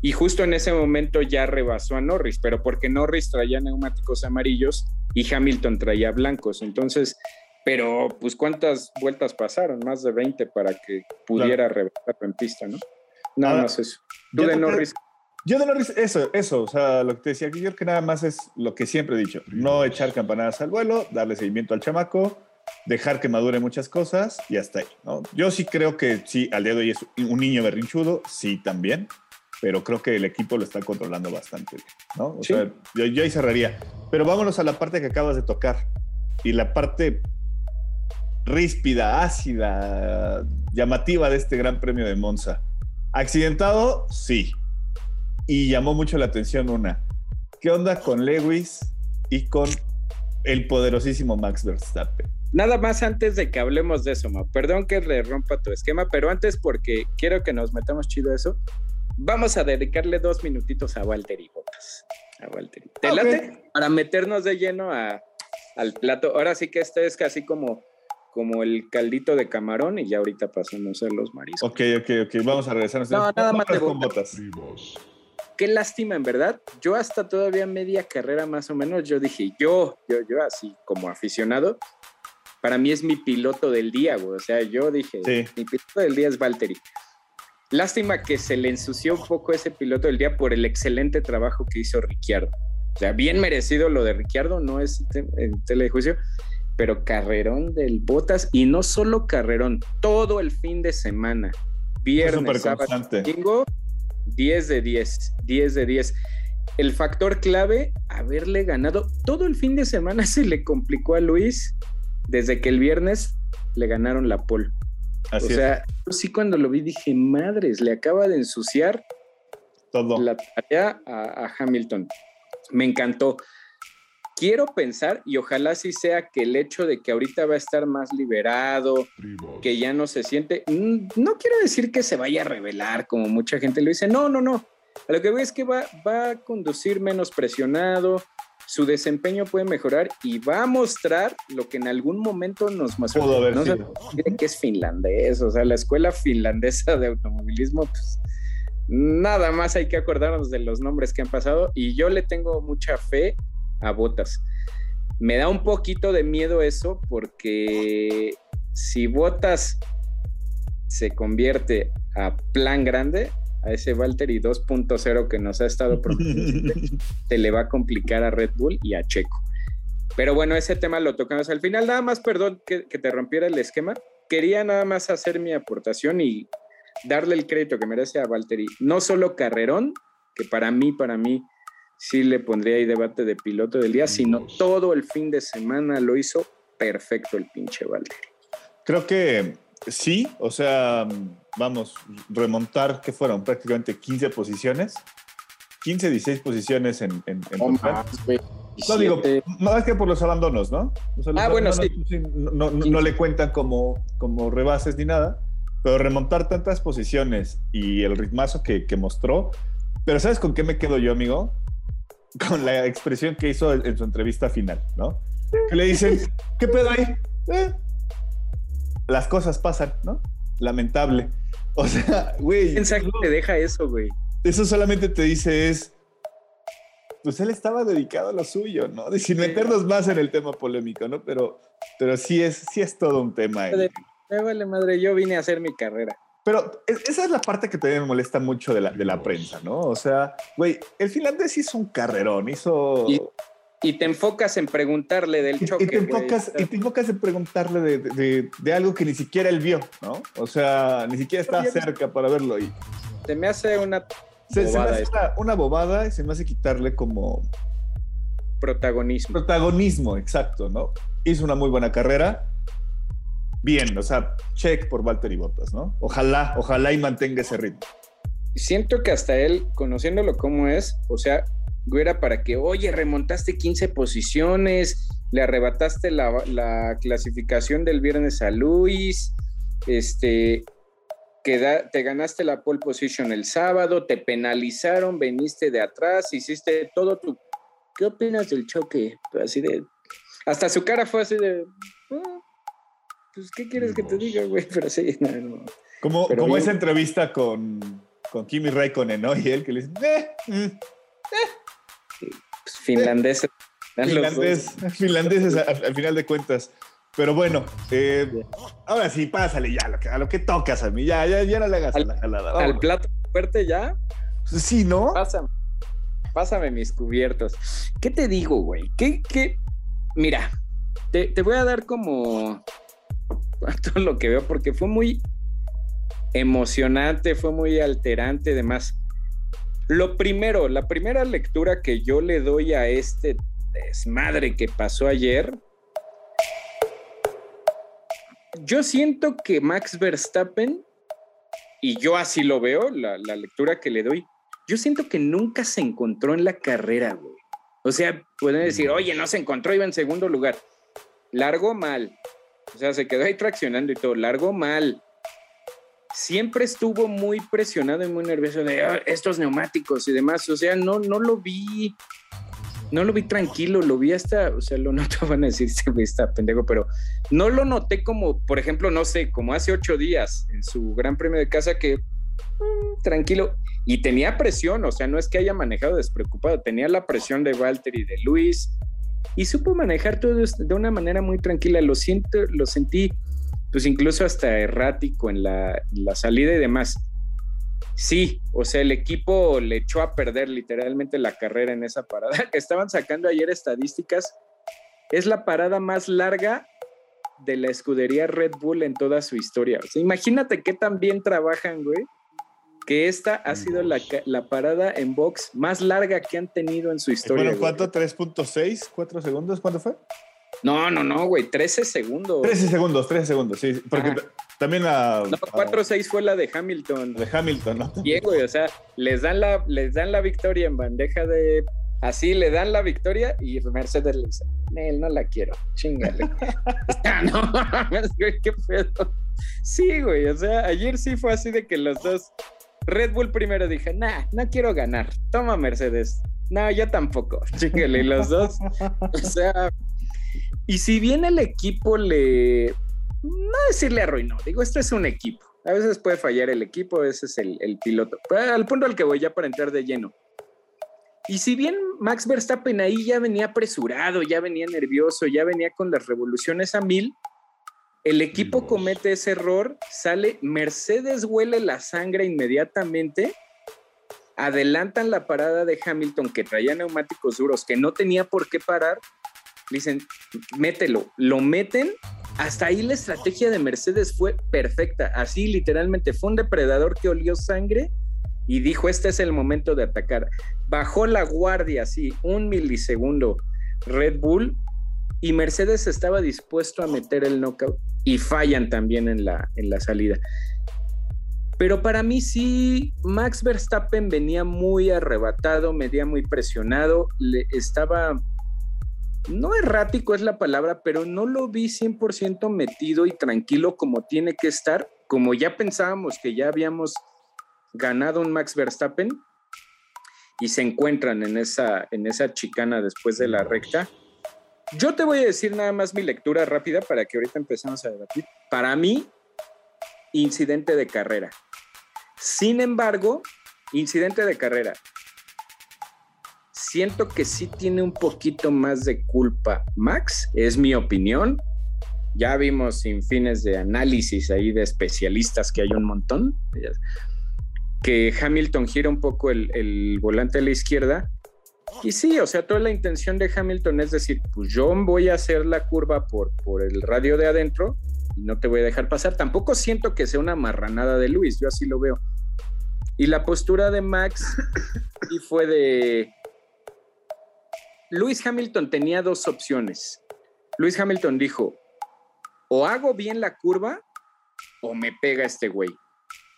Y justo en ese momento ya rebasó a Norris, pero porque Norris traía neumáticos amarillos y Hamilton traía blancos. Entonces, pero pues cuántas vueltas pasaron, más de 20 para que pudiera claro. en pista, ¿no? Nada más eso. Tú de Norris. Yo de eso, eso, o sea, lo que te decía, yo creo que nada más es lo que siempre he dicho, no echar campanadas al vuelo, darle seguimiento al chamaco, dejar que madure muchas cosas y hasta ahí, ¿no? Yo sí creo que sí, al día de hoy es un niño berrinchudo, sí también, pero creo que el equipo lo está controlando bastante bien, ¿no? O sea, yo, yo ahí cerraría. Pero vámonos a la parte que acabas de tocar y la parte ríspida, ácida, llamativa de este Gran Premio de Monza. Accidentado, sí. Y llamó mucho la atención una. ¿Qué onda con Lewis y con el poderosísimo Max Verstappen? Nada más antes de que hablemos de eso, Ma. Perdón que le rompa tu esquema, pero antes porque quiero que nos metamos chido a eso. Vamos a dedicarle dos minutitos a Valtteri Bottas. A Valtteri. ¿Te late? Para meternos de lleno a, al plato. Ahora sí que este es casi como como el caldito de camarón y ya ahorita pasamos a los mariscos. Ok, ok, ok. Vamos a regresar. No, nada más de botas. Qué lástima, en verdad. Yo hasta todavía media carrera más o menos, yo dije, yo, yo, yo así como aficionado, para mí es mi piloto del día, güey. O sea, yo dije, mi piloto del día es Valtteri. Lástima que se le ensució un poco ese piloto del día por el excelente trabajo que hizo Ricciardo. O sea, bien merecido lo de Ricciardo, no es en telejuicio, pero carrerón del Botas y no solo carrerón, todo el fin de semana. Viernes, sábado, domingo, 10 de 10, 10 de 10. El factor clave, haberle ganado todo el fin de semana se le complicó a Luis desde que el viernes le ganaron la pole. o sea, yo sí cuando lo vi dije, madres, le acaba de ensuciar todo. la tarea a, a Hamilton. Me encantó quiero pensar, y ojalá sí sea que el hecho de que ahorita va a estar más liberado, que ya no se siente, mm, no quiero decir que se vaya a revelar, como mucha gente lo dice, no, no, no. A lo que veo es que va, va a conducir menos presionado, su desempeño puede mejorar y va a mostrar lo que en algún momento nos mostró. no que es finlandés, o sea, la escuela finlandesa de automovilismo, pues nada más hay que acordarnos de los nombres que han pasado y yo le tengo mucha fe a Botas. Me da un poquito de miedo eso porque si Botas se convierte a plan grande, a ese Valtteri 2.0 que nos ha estado prometiendo, se le va a complicar a Red Bull y a Checo. Pero bueno, ese tema lo tocamos al final. Nada más, perdón que, que te rompiera el esquema. Quería nada más hacer mi aportación y darle el crédito que merece a Valtteri. No solo carrerón, que para mí, para mí, sí le pondría ahí debate de piloto del día, sino todo el fin de semana lo hizo perfecto el pinche Valtteri. Creo que sí, o sea, vamos, remontar, que fueron prácticamente 15 posiciones, 15, 16 posiciones en, en, no digo, más que por los abandonos, ¿no? ah, bueno, sí. No, no, le cuentan como, como rebases ni nada, pero remontar tantas posiciones y el ritmazo que, que mostró. Pero ¿sabes con qué me quedo yo, amigo? Con la expresión que hizo en su entrevista final, ¿no? Que le dicen, ¿qué pedo ahí? Eh, las cosas pasan, ¿no? Lamentable. O sea, güey. Piensa que te deja eso, güey. Eso solamente te dice es, pues él estaba dedicado a lo suyo, ¿no? De sin meternos más en el tema polémico, ¿no? Pero, pero sí es, sí es todo un tema. Me vale madre, yo vine a hacer mi carrera. Pero esa es la parte que también me molesta mucho de la, de la prensa, ¿no? O sea, güey, el finlandés hizo un carrerón, hizo... Y, te enfocas en preguntarle del choque. Y te enfocas, y te enfocas en preguntarle de, de, de, algo que ni siquiera él vio, ¿no? O sea, ni siquiera está cerca para verlo. Y... Se me hace una se, me hace una, una, bobada y se me hace quitarle como... Protagonismo. Protagonismo, exacto, ¿no? Hizo una muy buena carrera bien, o sea, check por Valtteri Bottas, ¿no? Ojalá, ojalá y mantenga ese ritmo. Siento que hasta él, conociéndolo como es, o sea, era para que, oye, remontaste 15 posiciones, le arrebataste la, clasificación del viernes a Luis, este, que te ganaste la pole position el sábado, te penalizaron, veniste de atrás, hiciste todo tu... ¿Qué opinas del choque? Así de... Hasta su cara fue así de... Ah, pues, ¿qué quieres que te diga, güey? Pero sí, no, Como, como esa entrevista con, con Kimi Raikkonen, ¿no? Y él que le dice... Eh, mm, eh, pues, finlandeses. Finlandés, finlandeses al, final de cuentas. Pero bueno, eh, ahora sí, pásale ya a lo que, a lo que tocas a mí. Ya, ya, ya no le hagas al, la jalada. Al plato fuerte ya. Sí, ¿no? Pásame. Pásame mis cubiertos. ¿Qué te digo, güey? ¿Qué, qué? Mira, te, te voy a dar como todo lo que veo porque fue muy emocionante, fue muy alterante, además. Lo primero, la primera lectura que yo le doy a este desmadre que pasó ayer, yo siento que Max Verstappen, y yo así lo veo, la, lectura que le doy, yo siento que nunca se encontró en la carrera, güey. O sea, pueden decir, oye, no se encontró, iba en segundo lugar. Largo mal. O sea, se quedó ahí traccionando y todo. Largo mal siempre estuvo muy presionado y muy nervioso de ah, estos neumáticos y demás. O sea, no, no lo vi, no lo vi tranquilo, lo vi hasta, o sea, lo noto, van a decir, se está pendejo, pero no lo noté como, por ejemplo, no sé, como hace ocho días en su Gran Premio de casa que mm, tranquilo y tenía presión, o sea, no es que haya manejado despreocupado, tenía la presión de Walter y de Luis y supo manejar todo de una manera muy tranquila. Lo siento, lo sentí pues incluso hasta errático en la, salida y demás. Sí, o sea, el equipo le echó a perder literalmente la carrera en esa parada estaban sacando ayer estadísticas. Es la parada más larga de la escudería Red Bull en toda su historia. O sea, imagínate qué tan bien trabajan, güey, que esta ha sido la, la, parada en box más larga que han tenido en su historia. Bueno, ¿cuánto? ¿3.6? ¿4 segundos? ¿Cuánto fue? No, no, no, güey, 13 segundos. 13 segundos, 13 segundos, sí. Porque también la. No, 4-6 fue la de Hamilton. De Hamilton, ¿no? Bien, güey, o sea, les dan, la, les dan la victoria en bandeja de. Así le dan la victoria y Mercedes le dice: Él no la quiero, chingale. no, qué pedo. Sí, güey, o sea, ayer sí fue así de que los dos. Red Bull primero dije: Nah, no quiero ganar. Toma, Mercedes. No, yo tampoco. Chingale, y los dos. O sea, y si bien el equipo le, no decirle arruinó, digo, esto es un equipo. A veces puede fallar el equipo, a veces el, piloto. Al punto al que voy ya para entrar de lleno. Y si bien Max Verstappen ahí ya venía apresurado, ya venía nervioso, ya venía con las revoluciones a mil, el equipo comete ese error, sale, Mercedes huele la sangre inmediatamente, adelantan la parada de Hamilton que traía neumáticos duros, que no tenía por qué parar, dicen, mételo, lo meten. Hasta ahí la estrategia de Mercedes fue perfecta. Así literalmente fue un depredador que olió sangre y dijo, este es el momento de atacar. Bajó la guardia así, un milisegundo Red Bull y Mercedes estaba dispuesto a meter el knockout y fallan también en la, en la salida. Pero para mí sí, Max Verstappen venía muy arrebatado, venía muy presionado, le estaba no errático es la palabra, pero no lo vi 100% metido y tranquilo como tiene que estar, como ya pensábamos que ya habíamos ganado un Max Verstappen y se encuentran en esa, en esa chicana después de la recta. Yo te voy a decir nada más mi lectura rápida para que ahorita empecemos a debatir. Para mí, incidente de carrera. Sin embargo, incidente de carrera siento que sí tiene un poquito más de culpa Max, es mi opinión. Ya vimos sin fines de análisis ahí de especialistas que hay un montón, que Hamilton gira un poco el, volante a la izquierda. Y sí, o sea, toda la intención de Hamilton es decir, pues yo voy a hacer la curva por, por el radio de adentro y no te voy a dejar pasar. Tampoco siento que sea una marranada de Luis, yo así lo veo. Y la postura de Max y fue de, Luis Hamilton tenía dos opciones. Luis Hamilton dijo, o hago bien la curva o me pega este güey.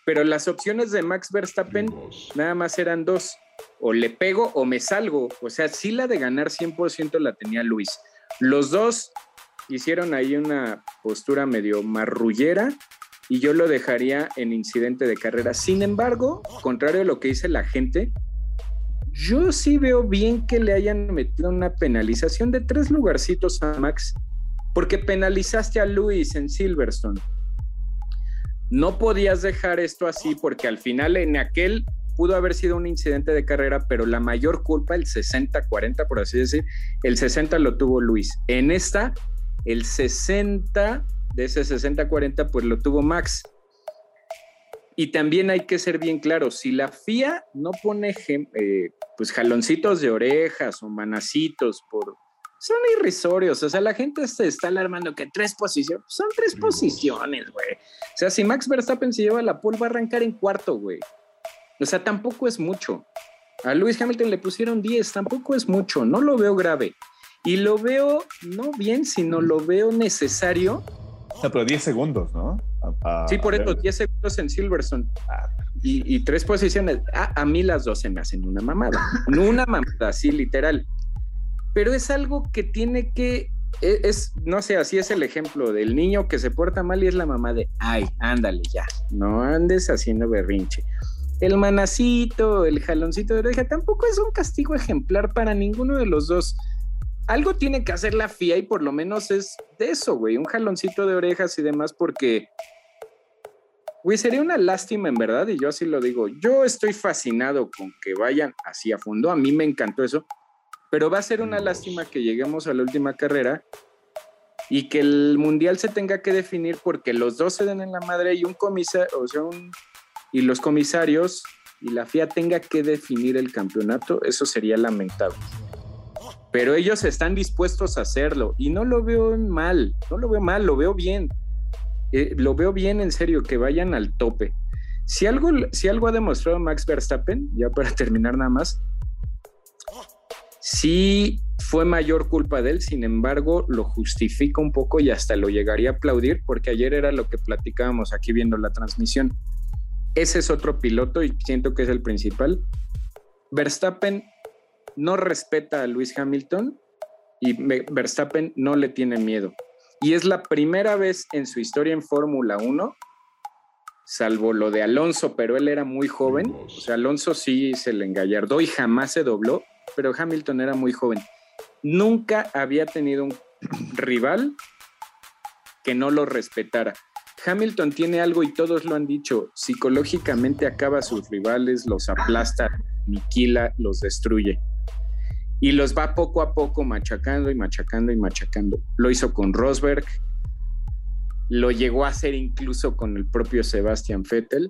Pero las opciones de Max Verstappen nada más eran dos. O le pego o me salgo. O sea, sí la de ganar 100% la tenía Luis. Los dos hicieron ahí una postura medio marrullera y yo lo dejaría en incidente de carrera. Sin embargo, contrario a lo que dice la gente, yo sí veo bien que le hayan metido una penalización de tres lugarcitos a Max, porque penalizaste a Luis en Silverstone. No podías dejar esto así porque al final en aquel pudo haber sido un incidente de carrera, pero la mayor culpa, el 60-40, por así decir, el 60 lo tuvo Luis. En esta, el 60 de ese 60-40, pues lo tuvo Max. Y también hay que ser bien claro, si la FIA no pone eh, pues jaloncitos de orejas o manacitos por... Son irrisorios, o sea, la gente se está alarmando que tres posiciones, son tres posiciones, güey. O sea, si Max Verstappen se lleva la pole va a arrancar en cuarto, güey. O sea, tampoco es mucho. A Lewis Hamilton le pusieron 10, tampoco es mucho, no lo veo grave. Y lo veo no bien, sino lo veo necesario. O sea, pero 10 segundos, ¿no? sí, por eso, 10 segundos en Silverstone. Ah, y, tres posiciones. a mí las dos se me hacen una mamada. No una mamada, sí, literal. Pero es algo que tiene que. E, es, no sé, así es el ejemplo del niño que se porta mal y es la mamá de, ay, ándale ya, no andes haciendo berrinche. El manacito, el jaloncito de oreja, tampoco es un castigo ejemplar para ninguno de los dos. Algo tiene que hacer la FIA y por lo menos es de eso, güey, un jaloncito de orejas y demás, porque, güey, sería una lástima en verdad, y yo así lo digo, yo estoy fascinado con que vayan así a fondo, a mí me encantó eso, pero va a ser una lástima que lleguemos a la última carrera y que el mundial se tenga que definir porque los dos se den en la madre y un comisario, o sea, un, y los comisarios y la FIA tenga que definir el campeonato, eso sería lamentable pero ellos están dispuestos a hacerlo y no lo veo mal, no lo veo mal, lo veo bien. Eh, lo veo bien en serio, que vayan al tope. Si algo, si algo ha demostrado Max Verstappen, ya para terminar nada más, sí fue mayor culpa de él, sin embargo, lo justifica un poco y hasta lo llegaría a aplaudir, porque ayer era lo que platicábamos aquí viendo la transmisión. Ese es otro piloto y siento que es el principal. Verstappen no respeta a Luis Hamilton y Verstappen no le tiene miedo. Y es la primera vez en su historia en Fórmula 1, salvo lo de Alonso, pero él era muy joven. O sea, Alonso sí se le engallardó y jamás se dobló, pero Hamilton era muy joven. Nunca había tenido un rival que no lo respetara. Hamilton tiene algo y todos lo han dicho, psicológicamente acaba a sus rivales, los aplasta, aniquila, los destruye y los va poco a poco machacando y machacando y machacando. Lo hizo con Rosberg, lo llegó a hacer incluso con el propio Sebastian Vettel.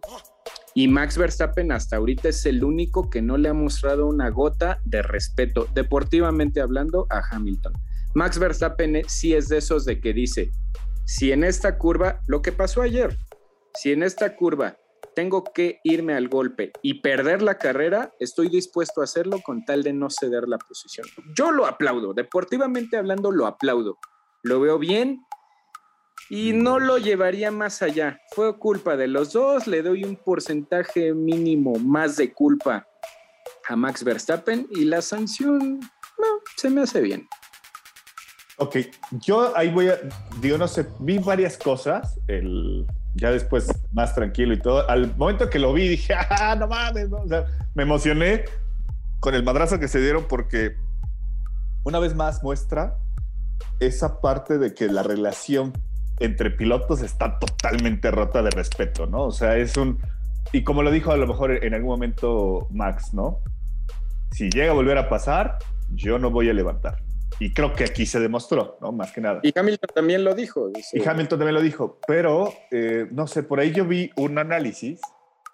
Y Max Verstappen hasta ahorita es el único que no le ha mostrado una gota de respeto, deportivamente hablando, a Hamilton. Max Verstappen sí es de esos de que dice, si en esta curva, lo que pasó ayer, si en esta curva tengo que irme al golpe y perder la carrera, estoy dispuesto a hacerlo con tal de no ceder la posición. Yo lo aplaudo, deportivamente hablando lo aplaudo. Lo veo bien y no lo llevaría más allá. Fue culpa de los dos, le doy un porcentaje mínimo más de culpa a Max Verstappen y la sanción no, se me hace bien. Ok, yo ahí voy a, digo, no sé, vi varias cosas, el, ya después más tranquilo y todo. Al momento que lo vi dije, ah, no mames, ¿no? O sea, me emocioné con el madrazo que se dieron porque una vez más muestra esa parte de que la relación entre pilotos está totalmente rota de respeto, ¿no? O sea, es un... Y como lo dijo a lo mejor en algún momento Max, ¿no? Si llega a volver a pasar, yo no voy a levantar. Y creo que aquí se demostró, ¿no? Más que nada. Y Hamilton también lo dijo. Y Hamilton también lo dijo, pero eh, no sé, por ahí yo vi un análisis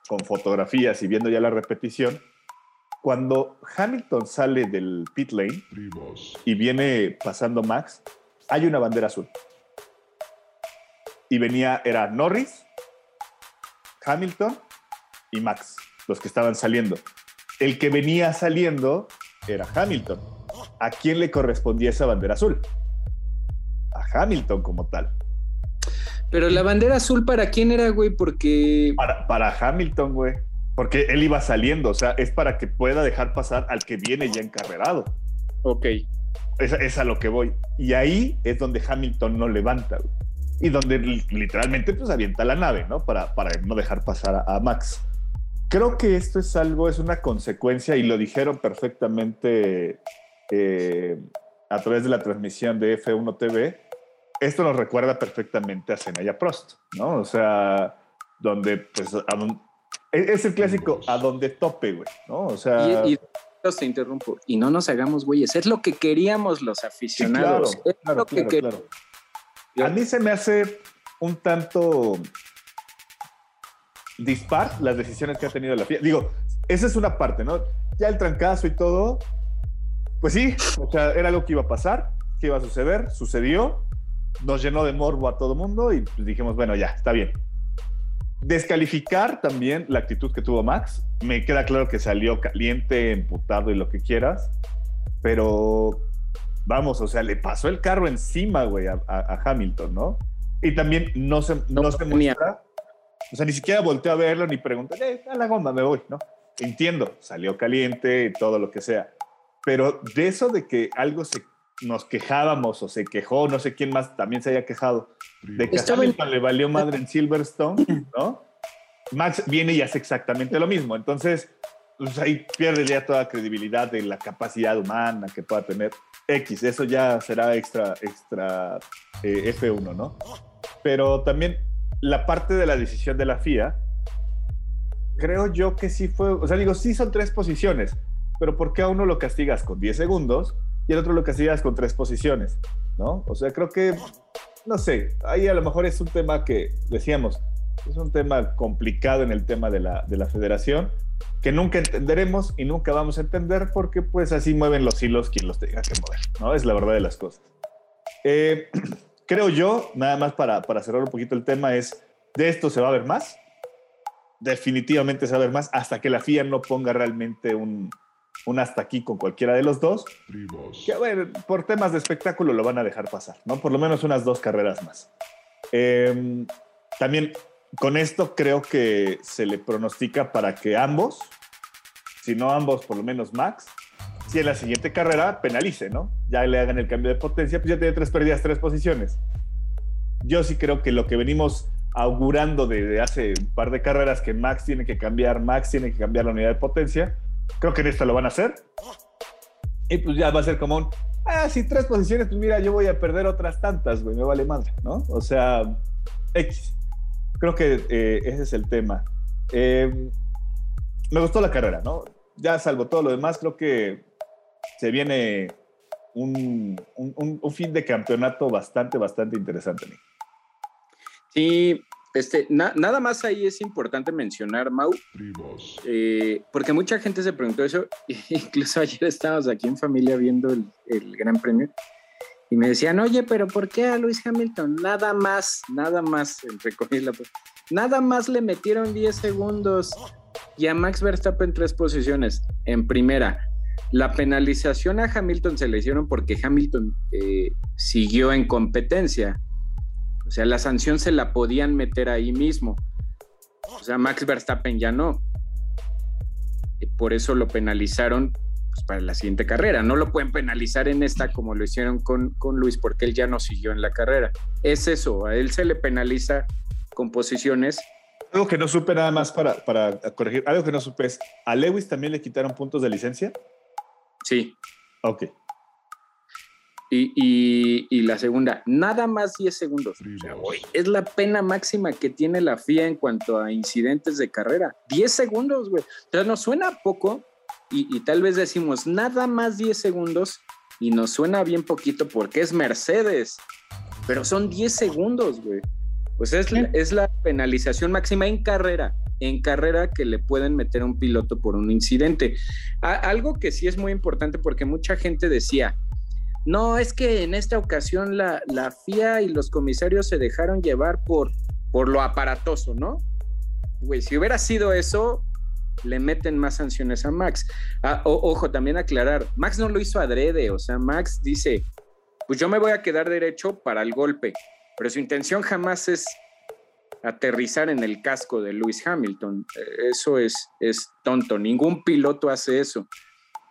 con fotografías y viendo ya la repetición. Cuando Hamilton sale del pit lane y viene pasando Max, hay una bandera azul. Y venía, era Norris, Hamilton y Max, los que estaban saliendo. El que venía saliendo era Hamilton ¿a quién le correspondía esa bandera azul? A Hamilton como tal. Pero la bandera azul, ¿para quién era, güey? Porque. Para, para Hamilton, güey. Porque él iba saliendo, o sea, es para que pueda dejar pasar al que viene ya encarrerado. Ok. Es, es a lo que voy. Y ahí es donde Hamilton no levanta, güey. Y donde literalmente pues avienta la nave, ¿no? Para, para no dejar pasar a, Max. Creo que esto es algo, es una consecuencia y lo dijeron perfectamente eh, a través de la transmisión de F1 TV esto nos recuerda perfectamente a Senaya Prost, ¿no? O sea, donde, pues, e-, es el clásico a donde tope, güey, ¿no? O sea... Y, te interrumpo, y no nos hagamos güeyes, es lo que queríamos los aficionados. claro, claro, claro, A mí se me hace un tanto dispar las decisiones que ha tenido la FIA. Digo, esa es una parte, ¿no? Ya el trancazo y todo, pues sí, o sea, era algo que iba a pasar, que iba a suceder, sucedió, nos llenó de morbo a todo mundo y pues dijimos, bueno, ya, está bien. Descalificar también la actitud que tuvo Max. Me queda claro que salió caliente, emputado y lo que quieras, pero vamos, o sea, le pasó el carro encima, güey, a, Hamilton, ¿no? Y también no se, no, se muestra, o sea, ni siquiera volteó a verlo ni preguntó, eh, a la goma me voy, ¿no? Entiendo, salió caliente y todo lo que sea, pero de eso de que algo se nos quejábamos o se quejó, no sé quién más también se haya quejado, de que a Hamilton le valió madre en Silverstone, ¿no? Max viene y hace exactamente lo mismo. Entonces, pues ahí pierde ya toda credibilidad de la capacidad humana que pueda tener X. Eso ya será extra, extra eh, F1, ¿no? Pero también la parte de la decisión de la FIA, creo yo que sí fue, o sea, digo, sí son tres posiciones, pero ¿por qué a uno lo castigas con 10 segundos y el otro lo hacías con tres posiciones, ¿no? O sea, creo que, no sé, ahí a lo mejor es un tema que, decíamos, es un tema complicado en el tema de la, de la federación, que nunca entenderemos y nunca vamos a entender porque pues así mueven los hilos quien los tenga que mover, ¿no? Es la verdad de las cosas. Eh, creo yo, nada más para, para cerrar un poquito el tema, es, de esto se va a ver más, definitivamente se va a ver más hasta que la FIA no ponga realmente un, un hasta aquí con cualquiera de los dos. Que a ver, por temas de espectáculo lo van a dejar pasar, ¿no? Por lo menos unas dos carreras más. Em, también con esto creo que se le pronostica para que ambos, si no ambos, por lo menos Max, si en la siguiente carrera penalice, ¿no? Ya le hagan el cambio de potencia, pues ya tiene tres pérdidas, tres posiciones. Yo sí creo que lo que venimos augurando desde hace un par de carreras, que Max tiene que cambiar, Max tiene que cambiar la unidad de potencia, Creo que en esta lo van a hacer. Y pues ya va a ser como un, ah, sí, tres posiciones, pues mira, yo voy a perder otras tantas, güey, me vale madre, ¿no? O sea, X. Creo que eh, ese es el tema. Eh, me gustó la carrera, ¿no? Ya salvo todo lo demás, creo que se viene un, un, fin de campeonato bastante, bastante interesante. Sí, este, nada más ahí es importante mencionar, Mau, eh, porque mucha gente se preguntó eso, incluso ayer estábamos aquí en familia viendo el, Gran Premio, y me decían, oye, pero ¿por qué a Luis Hamilton? Nada más, nada más, entre comillas, nada más le metieron 10 segundos y a Max Verstappen tres posiciones. En primera, la penalización a Hamilton se le hicieron porque Hamilton eh, siguió en competencia o sea, la sanción se la podían meter ahí mismo. O sea, Max Verstappen ya no. por eso lo penalizaron pues, para la siguiente carrera. No lo pueden penalizar en esta como lo hicieron con, con Luis porque él ya no siguió en la carrera. Es eso, a él se le penaliza con posiciones algo que no supe nada más para, para, corregir, algo que no supe es, ¿a Lewis también le quitaron puntos de licencia? Sí. Ok. Y, la segunda, nada más 10 segundos. es la pena máxima que tiene la FIA en cuanto a incidentes de carrera. 10 segundos, güey. Sea, nos suena poco y, tal vez decimos nada más 10 segundos y nos suena bien poquito porque es Mercedes. Pero son 10 segundos, güey. Pues es, es la penalización máxima en carrera en carrera que le pueden meter a un piloto por un incidente. algo que sí es muy importante porque mucha gente decía, no, es que en esta ocasión la, FIA y los comisarios se dejaron llevar por, por lo aparatoso, ¿no? Güey, si hubiera sido eso, le meten más sanciones a Max. Ah, ojo, también aclarar, Max no lo hizo adrede, o sea, Max dice, pues yo me voy a quedar derecho para el golpe. pero su intención jamás es aterrizar en el casco de Lewis Hamilton. Eso es, es tonto, ningún piloto hace eso.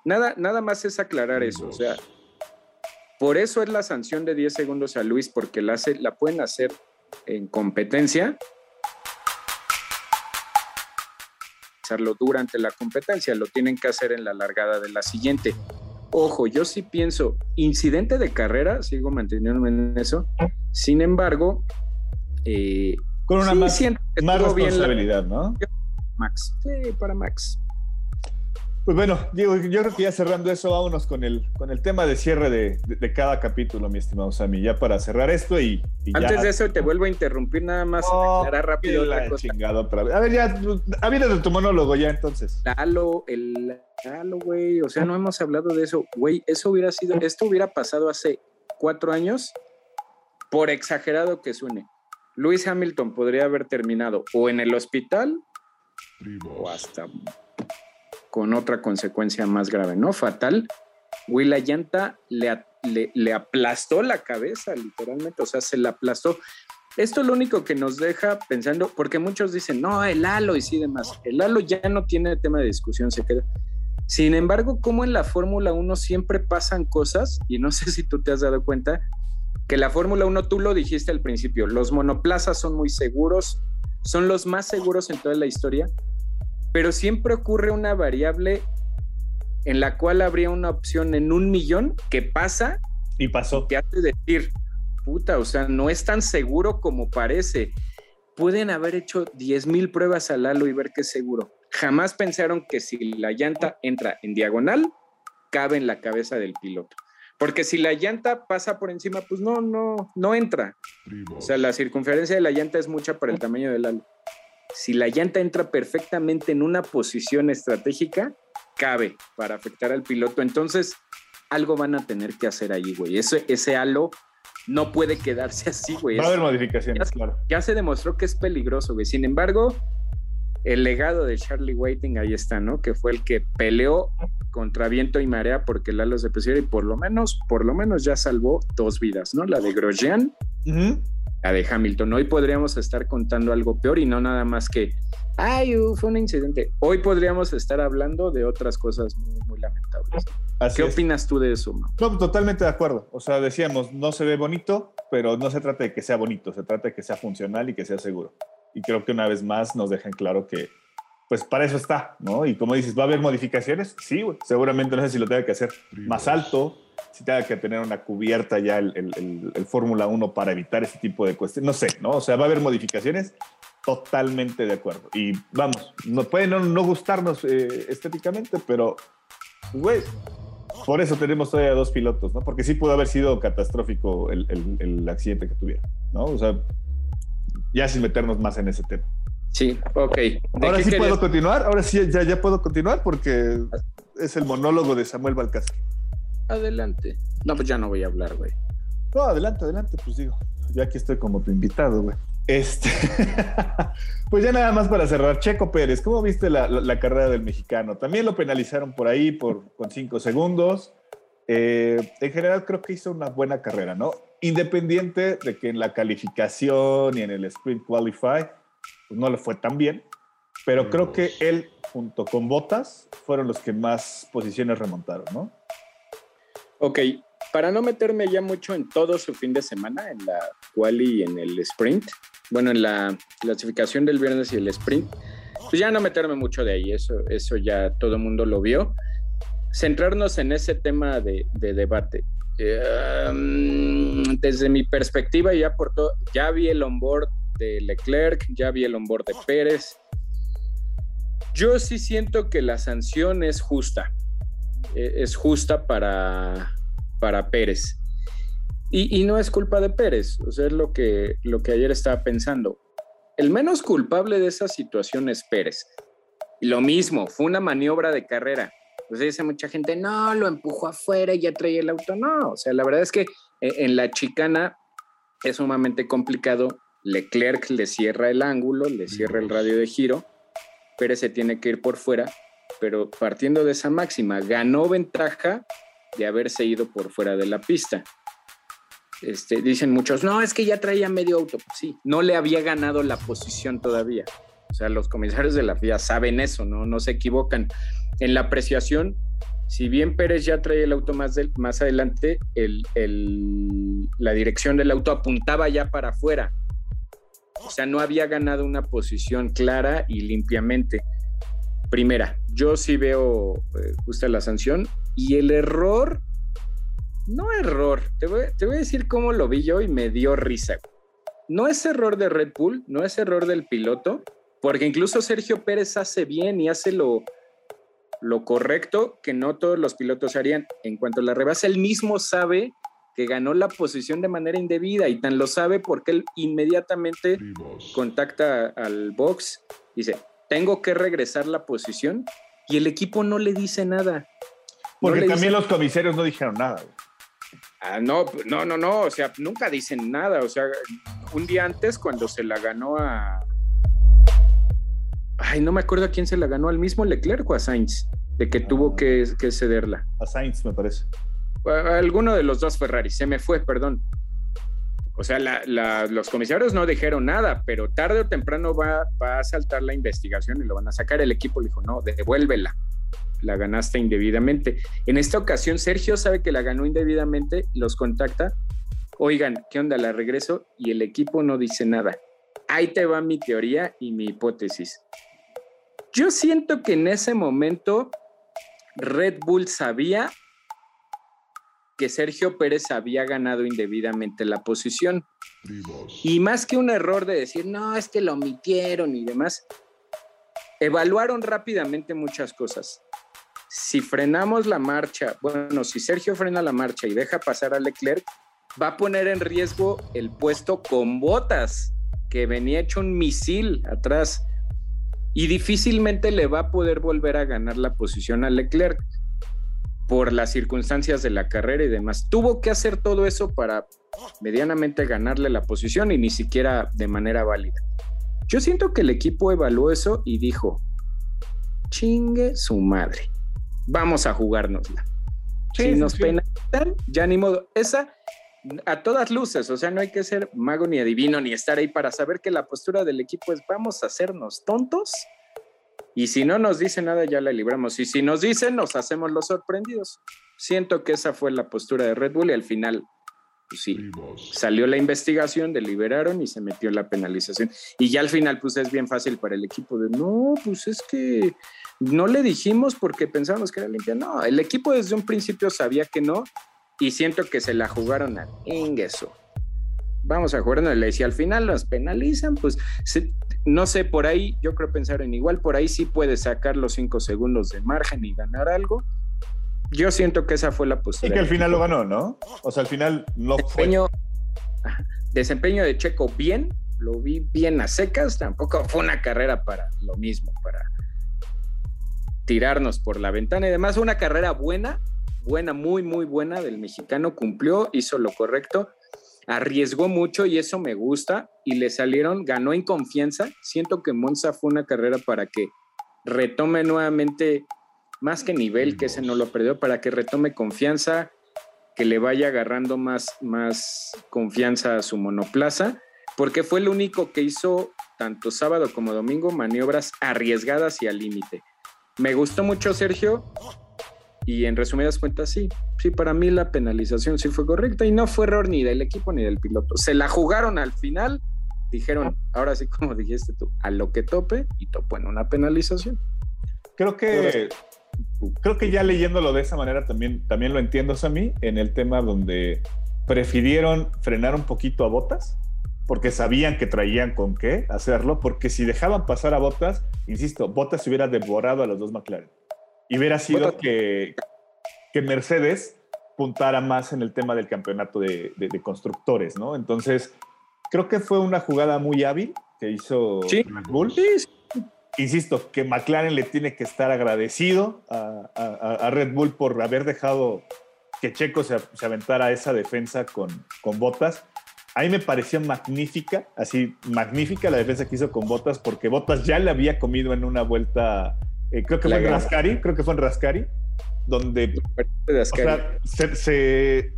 Nada, nada más es aclarar eso, o sea, por eso es la sanción de 10 segundos a Luis, porque la, hace, la pueden hacer en competencia, hacerlo durante la competencia, lo tienen que hacer en la largada de la siguiente. Ojo, yo sí pienso, incidente de carrera, sigo manteniéndome en eso, sin embargo, eh, con una más, más responsabilidad, ¿no? Max, sí, para Max. Pues bueno, Diego, yo creo que ya cerrando eso, vámonos con el, con el tema de cierre de, cada capítulo, mi estimado Sammy, ya para cerrar esto y, Antes de eso te vuelvo a interrumpir nada más, oh, rápido otra cosa. A ver, ya, a ver de tu monólogo ya entonces. Lalo, el Lalo, güey, o sea, no hemos hablado de eso, güey, eso hubiera sido, esto hubiera pasado hace cuatro años, por exagerado que suene. Luis Hamilton podría haber terminado o en el hospital o hasta con otra consecuencia más grave, ¿no? Fatal. Will la llanta le, le, aplastó la cabeza, literalmente, o sea, se la aplastó. Esto es lo único que nos deja pensando, porque muchos dicen, no, el halo y sí demás. El halo ya no tiene tema de discusión, se queda. Sin embargo, como en la Fórmula 1 siempre pasan cosas, y no sé si tú te has dado cuenta, que la Fórmula 1, tú lo dijiste al principio, los monoplazas son muy seguros, son los más seguros en toda la historia, pero siempre ocurre una variable en la cual habría una opción en un millón que pasa y pasó. Que hace decir, puta, o sea, no es tan seguro como parece. Pueden haber hecho 10 mil pruebas al halo y ver que es seguro. Jamás pensaron que si la llanta entra en diagonal, cabe en la cabeza del piloto. Porque si la llanta pasa por encima, pues no, no, no entra. O sea, la circunferencia de la llanta es mucha para el tamaño del halo si la llanta entra perfectamente en una posición estratégica, cabe para afectar al piloto. Entonces, algo van a tener que hacer ahí, güey. Ese, ese halo no puede quedarse así, güey. Va a haber modificaciones, claro. Ya se demostró que es peligroso, güey. Sin embargo, el legado de Charlie Waiting ahí está, ¿no? Que fue el que peleó contra viento y marea porque el halo se pusiera y por lo menos, por lo menos ya salvó dos vidas, ¿no? La de Grosjean de Hamilton. Hoy podríamos estar contando algo peor y no nada más que, ay, fue un incidente. Hoy podríamos estar hablando de otras cosas muy, lamentables. ¿Qué opinas tú de eso? No, totalmente de acuerdo. O sea, decíamos, no se ve bonito, pero no se trata de que sea bonito, se trata de que sea funcional y que sea seguro. Y creo que una vez más nos dejan claro que, pues para eso está, ¿no? Y como dices, ¿va a haber modificaciones? Sí, seguramente no sé si lo tenga que hacer más alto, si tenga que tener una cubierta ya el, el, Fórmula 1 para evitar ese tipo de cuestiones. No sé, ¿no? O sea, va a haber modificaciones, totalmente de acuerdo. Y vamos, no, puede no, gustarnos eh, estéticamente, pero, güey, por eso tenemos todavía dos pilotos, ¿no? Porque sí pudo haber sido catastrófico el, el accidente que tuviera, ¿no? O sea, ya sin meternos más en ese tema. Sí, ok. Ahora sí puedo continuar, ahora sí ya, ya puedo continuar porque es el monólogo de Samuel Balcázar. Adelante. No, pues ya no voy a hablar, güey. No, adelante, adelante, pues digo. Yo aquí estoy como tu invitado, güey. Este, pues ya nada más para cerrar, Checo Pérez, ¿cómo viste la, carrera del mexicano? También lo penalizaron por ahí por, con cinco segundos. Eh, en general creo que hizo una buena carrera, ¿no? Independiente de que en la calificación y en el sprint qualify pues no le fue tan bien, pero creo que él junto con Botas fueron los que más posiciones remontaron, ¿no? Ok, para no meterme ya mucho en todo su fin de semana, en la quali y en el sprint, bueno, en la clasificación del viernes y el sprint, pues ya no meterme mucho de ahí, eso, eso ya todo el mundo lo vio. Centrarnos en ese tema de, debate. Em, desde mi perspectiva, ya, por todo, ya vi el onboard de Leclerc, ya vi el onboard de Pérez. Yo sí siento que la sanción es justa. E, es justa para, para Pérez. Y, no es culpa de Pérez, o sea, es lo que, lo que ayer estaba pensando. El menos culpable de esa situación es Pérez. Lo mismo, fue una maniobra de carrera. Pues dice mucha gente, no, lo empujó afuera y ya traía el auto. No, o sea, la verdad es que eh, en la chicana es sumamente complicado. Leclerc le cierra el ángulo, le cierra el radio de giro. Pérez se tiene que ir por fuera pero partiendo de esa máxima, ganó ventaja de haberse ido por fuera de la pista. Este, dicen muchos, no, es que ya traía medio auto. Sí, no le había ganado la posición todavía. O sea, los comisarios de la FIA saben eso, ¿no? No se equivocan. En la apreciación, si bien Pérez ya traía el auto más, adelante, el, la dirección del auto apuntaba ya para afuera. O sea, no había ganado una posición clara y limpiamente. Primera, yo sí veo eh, justa la sanción y el error, no error, te voy, te voy a decir cómo lo vi yo y me dio risa. No es error de Red Bull, no es error del piloto, porque incluso Sergio Pérez hace bien y hace lo, lo correcto que no todos los pilotos harían. En cuanto a la rebasa, él mismo sabe que ganó la posición de manera indebida y tan lo sabe porque él inmediatamente contacta al box y dice, tengo que regresar la posición y el equipo no le dice nada. Porque también los comisarios no dijeron nada. Ah, no, no, no, no, o sea, nunca dicen nada, o sea, un día antes cuando se la ganó a... Ay, no me acuerdo a quién se la ganó, al mismo Leclerc o a Sainz, de que tuvo que, cederla. A Sainz, me parece. alguno de los dos Ferrari, se me fue, perdón. O sea, los comisarios no dijeron nada, pero tarde o temprano va, va, a saltar la investigación y lo van a sacar. El equipo le dijo, no, devuélvela, la ganaste indebidamente. En esta ocasión, Sergio sabe que la ganó indebidamente, los contacta, oigan, ¿qué onda? La regreso y el equipo no dice nada. Ahí te va mi teoría y mi hipótesis. Yo siento que en ese momento Red Bull sabía que Sergio Pérez había ganado indebidamente la posición. Y más que un error de decir, no, es que lo omitieron y demás, evaluaron rápidamente muchas cosas. Si frenamos la marcha, bueno, si Sergio frena la marcha y deja pasar a Leclerc, va a poner en riesgo el puesto con botas, que venía hecho un misil atrás. Y difícilmente le va a poder volver a ganar la posición a Leclerc por las circunstancias de la carrera y demás. Tuvo que hacer todo eso para medianamente ganarle la posición y ni siquiera de manera válida. Yo siento que el equipo evaluó eso y dijo, chingue su madre, vamos a jugárnosla. si nos penalizan, ya ni modo. Esa, a todas luces, o sea, no hay que ser mago ni adivino ni estar ahí para saber que la postura del equipo es vamos a hacernos tontos y si no nos dice nada, ya la libramos. Y si nos dicen, nos hacemos los sorprendidos. Siento que esa fue la postura de Red Bull y al final, pues sí, salió la investigación, deliberaron y se metió la penalización. Y ya al final, pues es bien fácil para el equipo de, no, pues es que no le dijimos porque pensábamos que era limpia. No, el equipo desde un principio sabía que no y siento que se la jugaron a Ingeso. Vamos a jugar, no le decía al final, nos penalizan, pues no sé, por ahí yo creo pensar en igual, por ahí sí puede sacar los cinco segundos de margen y ganar algo. Yo siento que esa fue la posibilidad. Y que al final lo ganó, ¿no? O sea, al final no desempeño, fue. Desempeño de Checo bien, lo vi bien a secas, tampoco fue una carrera para lo mismo, para tirarnos por la ventana y demás, una carrera buena, buena, muy, muy buena del mexicano, cumplió, hizo lo correcto arriesgó mucho y eso me gusta y le salieron, ganó en confianza. Siento que Monza fue una carrera para que retome nuevamente más que nivel, que ese no lo perdió, para que retome confianza, que le vaya agarrando más, más confianza a su monoplaza, porque fue el único que hizo tanto sábado como domingo maniobras arriesgadas y al límite. Me gustó mucho Sergio, y en resumidas cuentas, sí, sí, para mí la penalización sí fue correcta y no fue error ni del equipo ni del piloto. Se la jugaron al final, dijeron, ahora sí, como dijiste tú, a lo que tope y topó en una penalización. Creo que, creo que ya leyéndolo de esa manera también, también lo entiendo, Sammy, en el tema donde prefirieron frenar un poquito a Botas porque sabían que traían con qué hacerlo, porque si dejaban pasar a Botas, insisto, Botas se hubiera devorado a los dos McLaren y hubiera sido que, que, Mercedes puntara más en el tema del campeonato de, de, constructores, ¿no? Entonces, creo que fue una jugada muy hábil que hizo Red Bull. Insisto, que McLaren le tiene que estar agradecido a, a, Red Bull por haber dejado que Checo se, se, aventara esa defensa con, con botas. A mí me pareció magnífica, así magnífica la defensa que hizo con Botas, porque Botas ya le había comido en una vuelta eh, creo que fue en Rascari, creo que fue en Rascari, donde se,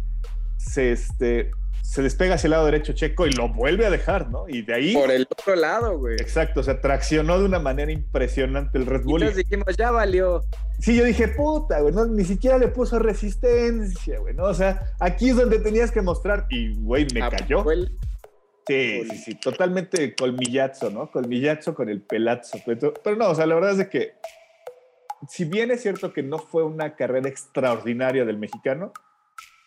se, este, se despega hacia el lado derecho Checo y lo vuelve a dejar, ¿no? Y de ahí. Por el otro lado, güey. Exacto, o sea, traccionó de una manera impresionante el Red Bull. Y nos dijimos, ya valió. Sí, yo dije, puta, güey, no, ni siquiera le puso resistencia, güey, ¿no? O sea, aquí es donde tenías que mostrar. Y, güey, me Ah, cayó. Sí, sí, sí, totalmente colmillazo, ¿no? Colmillazo con el pelazo. Pero, pero no, o sea, la verdad es de que, si bien es cierto que no fue una carrera extraordinaria del mexicano,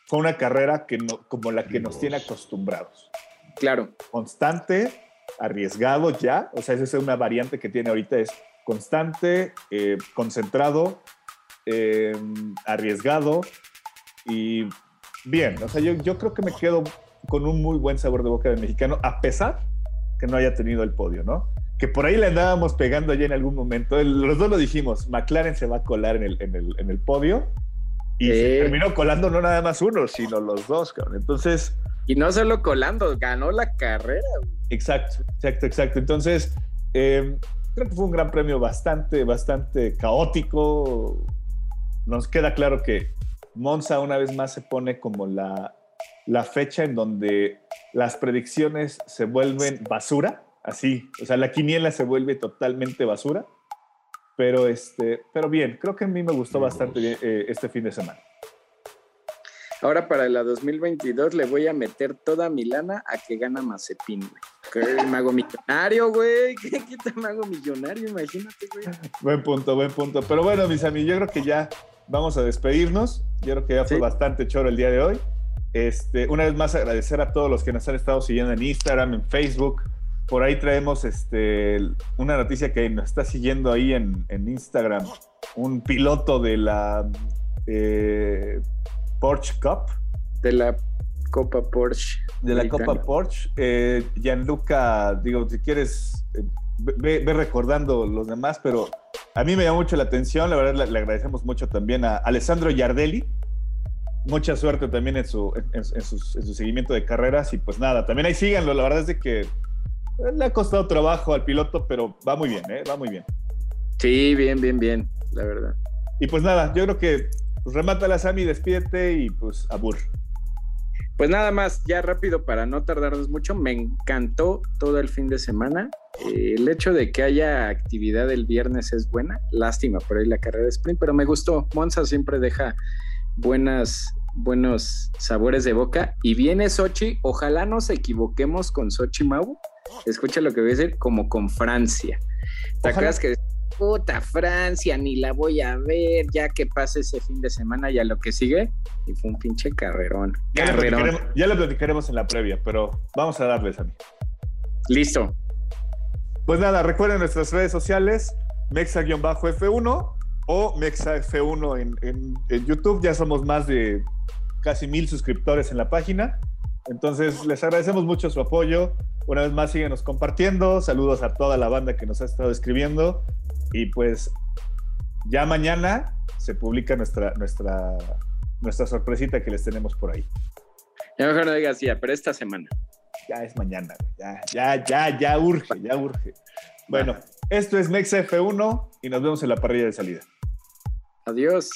fue una carrera que no, como la que nos tiene acostumbrados. Claro. Constante, arriesgado ya, o sea, esa es una variante que tiene ahorita, es constante, eh, concentrado, eh, arriesgado y bien, o sea, yo, yo creo que me quedo con un muy buen sabor de boca del mexicano, a pesar que no haya tenido el podio, ¿no? Que por ahí le andábamos pegando ya en algún momento. Los dos lo dijimos, McLaren se va a colar en el, en el, en el podio. Y se terminó colando no nada más uno, sino los dos, cabrón. Entonces, Y no solo colando, ganó la carrera. güey. exacto, exacto, exacto. Entonces, eh, creo que fue un gran premio bastante, bastante caótico. Nos queda claro que Monza una vez más se pone como la, la fecha en donde las predicciones se vuelven basura, así, o sea, la quiniela se vuelve totalmente basura, pero, este, pero bien, creo que a mí me gustó bastante bien, eh, este fin de semana. Ahora para la 2022 le voy a meter toda mi lana a que gana Mazepin, güey. Que me hago millonario, güey. ¿Qué quita me hago millonario? Imagínate, güey. Buen punto, buen punto. Pero bueno, mis amigos, yo creo que ya vamos a despedirnos. Yo creo que ya fue Sí. bastante choro el día de hoy. Este, una vez más agradecer a todos los que nos han estado siguiendo en Instagram, en Facebook. Por ahí traemos este, una noticia que nos está siguiendo ahí en, en Instagram. Un piloto de la eh, Porsche Cup, De la Copa Porsche. de la. Copa Porsche. Eh, Gianluca, digo, si quieres, eh, ve, ve recordando los demás, pero a mí me llama mucho la atención. La verdad, le, le agradecemos mucho también a Alessandro Yardelli. Mucha suerte también en su, en, en sus- en su seguimiento de carreras. Y pues nada, también ahí síganlo. La verdad es de que le ha costado trabajo al piloto, pero va muy bien, ¿eh? va muy bien. Sí, bien, bien, bien, la verdad. Y pues nada, yo creo que pues, remata la Sami, despídete y pues abur. Pues nada más, ya rápido para no tardarnos mucho, me encantó todo el fin de semana. Eh, el hecho de que haya actividad el viernes es buena. Lástima por ahí la carrera de sprint, pero me gustó. Monza siempre deja buenas, buenos sabores de boca. Y viene Sochi, ojalá nos equivoquemos con Sochi Mau. Escucha lo que voy a decir, como con Francia. ¿Te acuerdas que puta Francia, ni la voy a ver, ya que pase ese fin de semana y a lo que sigue? Y fue un pinche carrerón. Ya lo, Carrerón. platicaremos, ya lo platicaremos en la previa, pero vamos a darle, Sami. Listo. Pues nada, recuerden nuestras redes sociales, Mexa-F1 o MexaF1 en, en, en YouTube. Ya somos más de casi mil suscriptores en la página. Entonces, les agradecemos mucho su apoyo. Una vez más, síguenos compartiendo. Saludos a toda la banda que nos ha estado escribiendo. Y pues, ya mañana se publica nuestra, nuestra, nuestra sorpresita que les tenemos por ahí. Ya mejor no digas ya, pero esta semana. Ya es mañana, ya, ya, ya, ya urge, ya urge. Bueno, esto es Mexa F1 y nos vemos en la parrilla de salida. Adiós.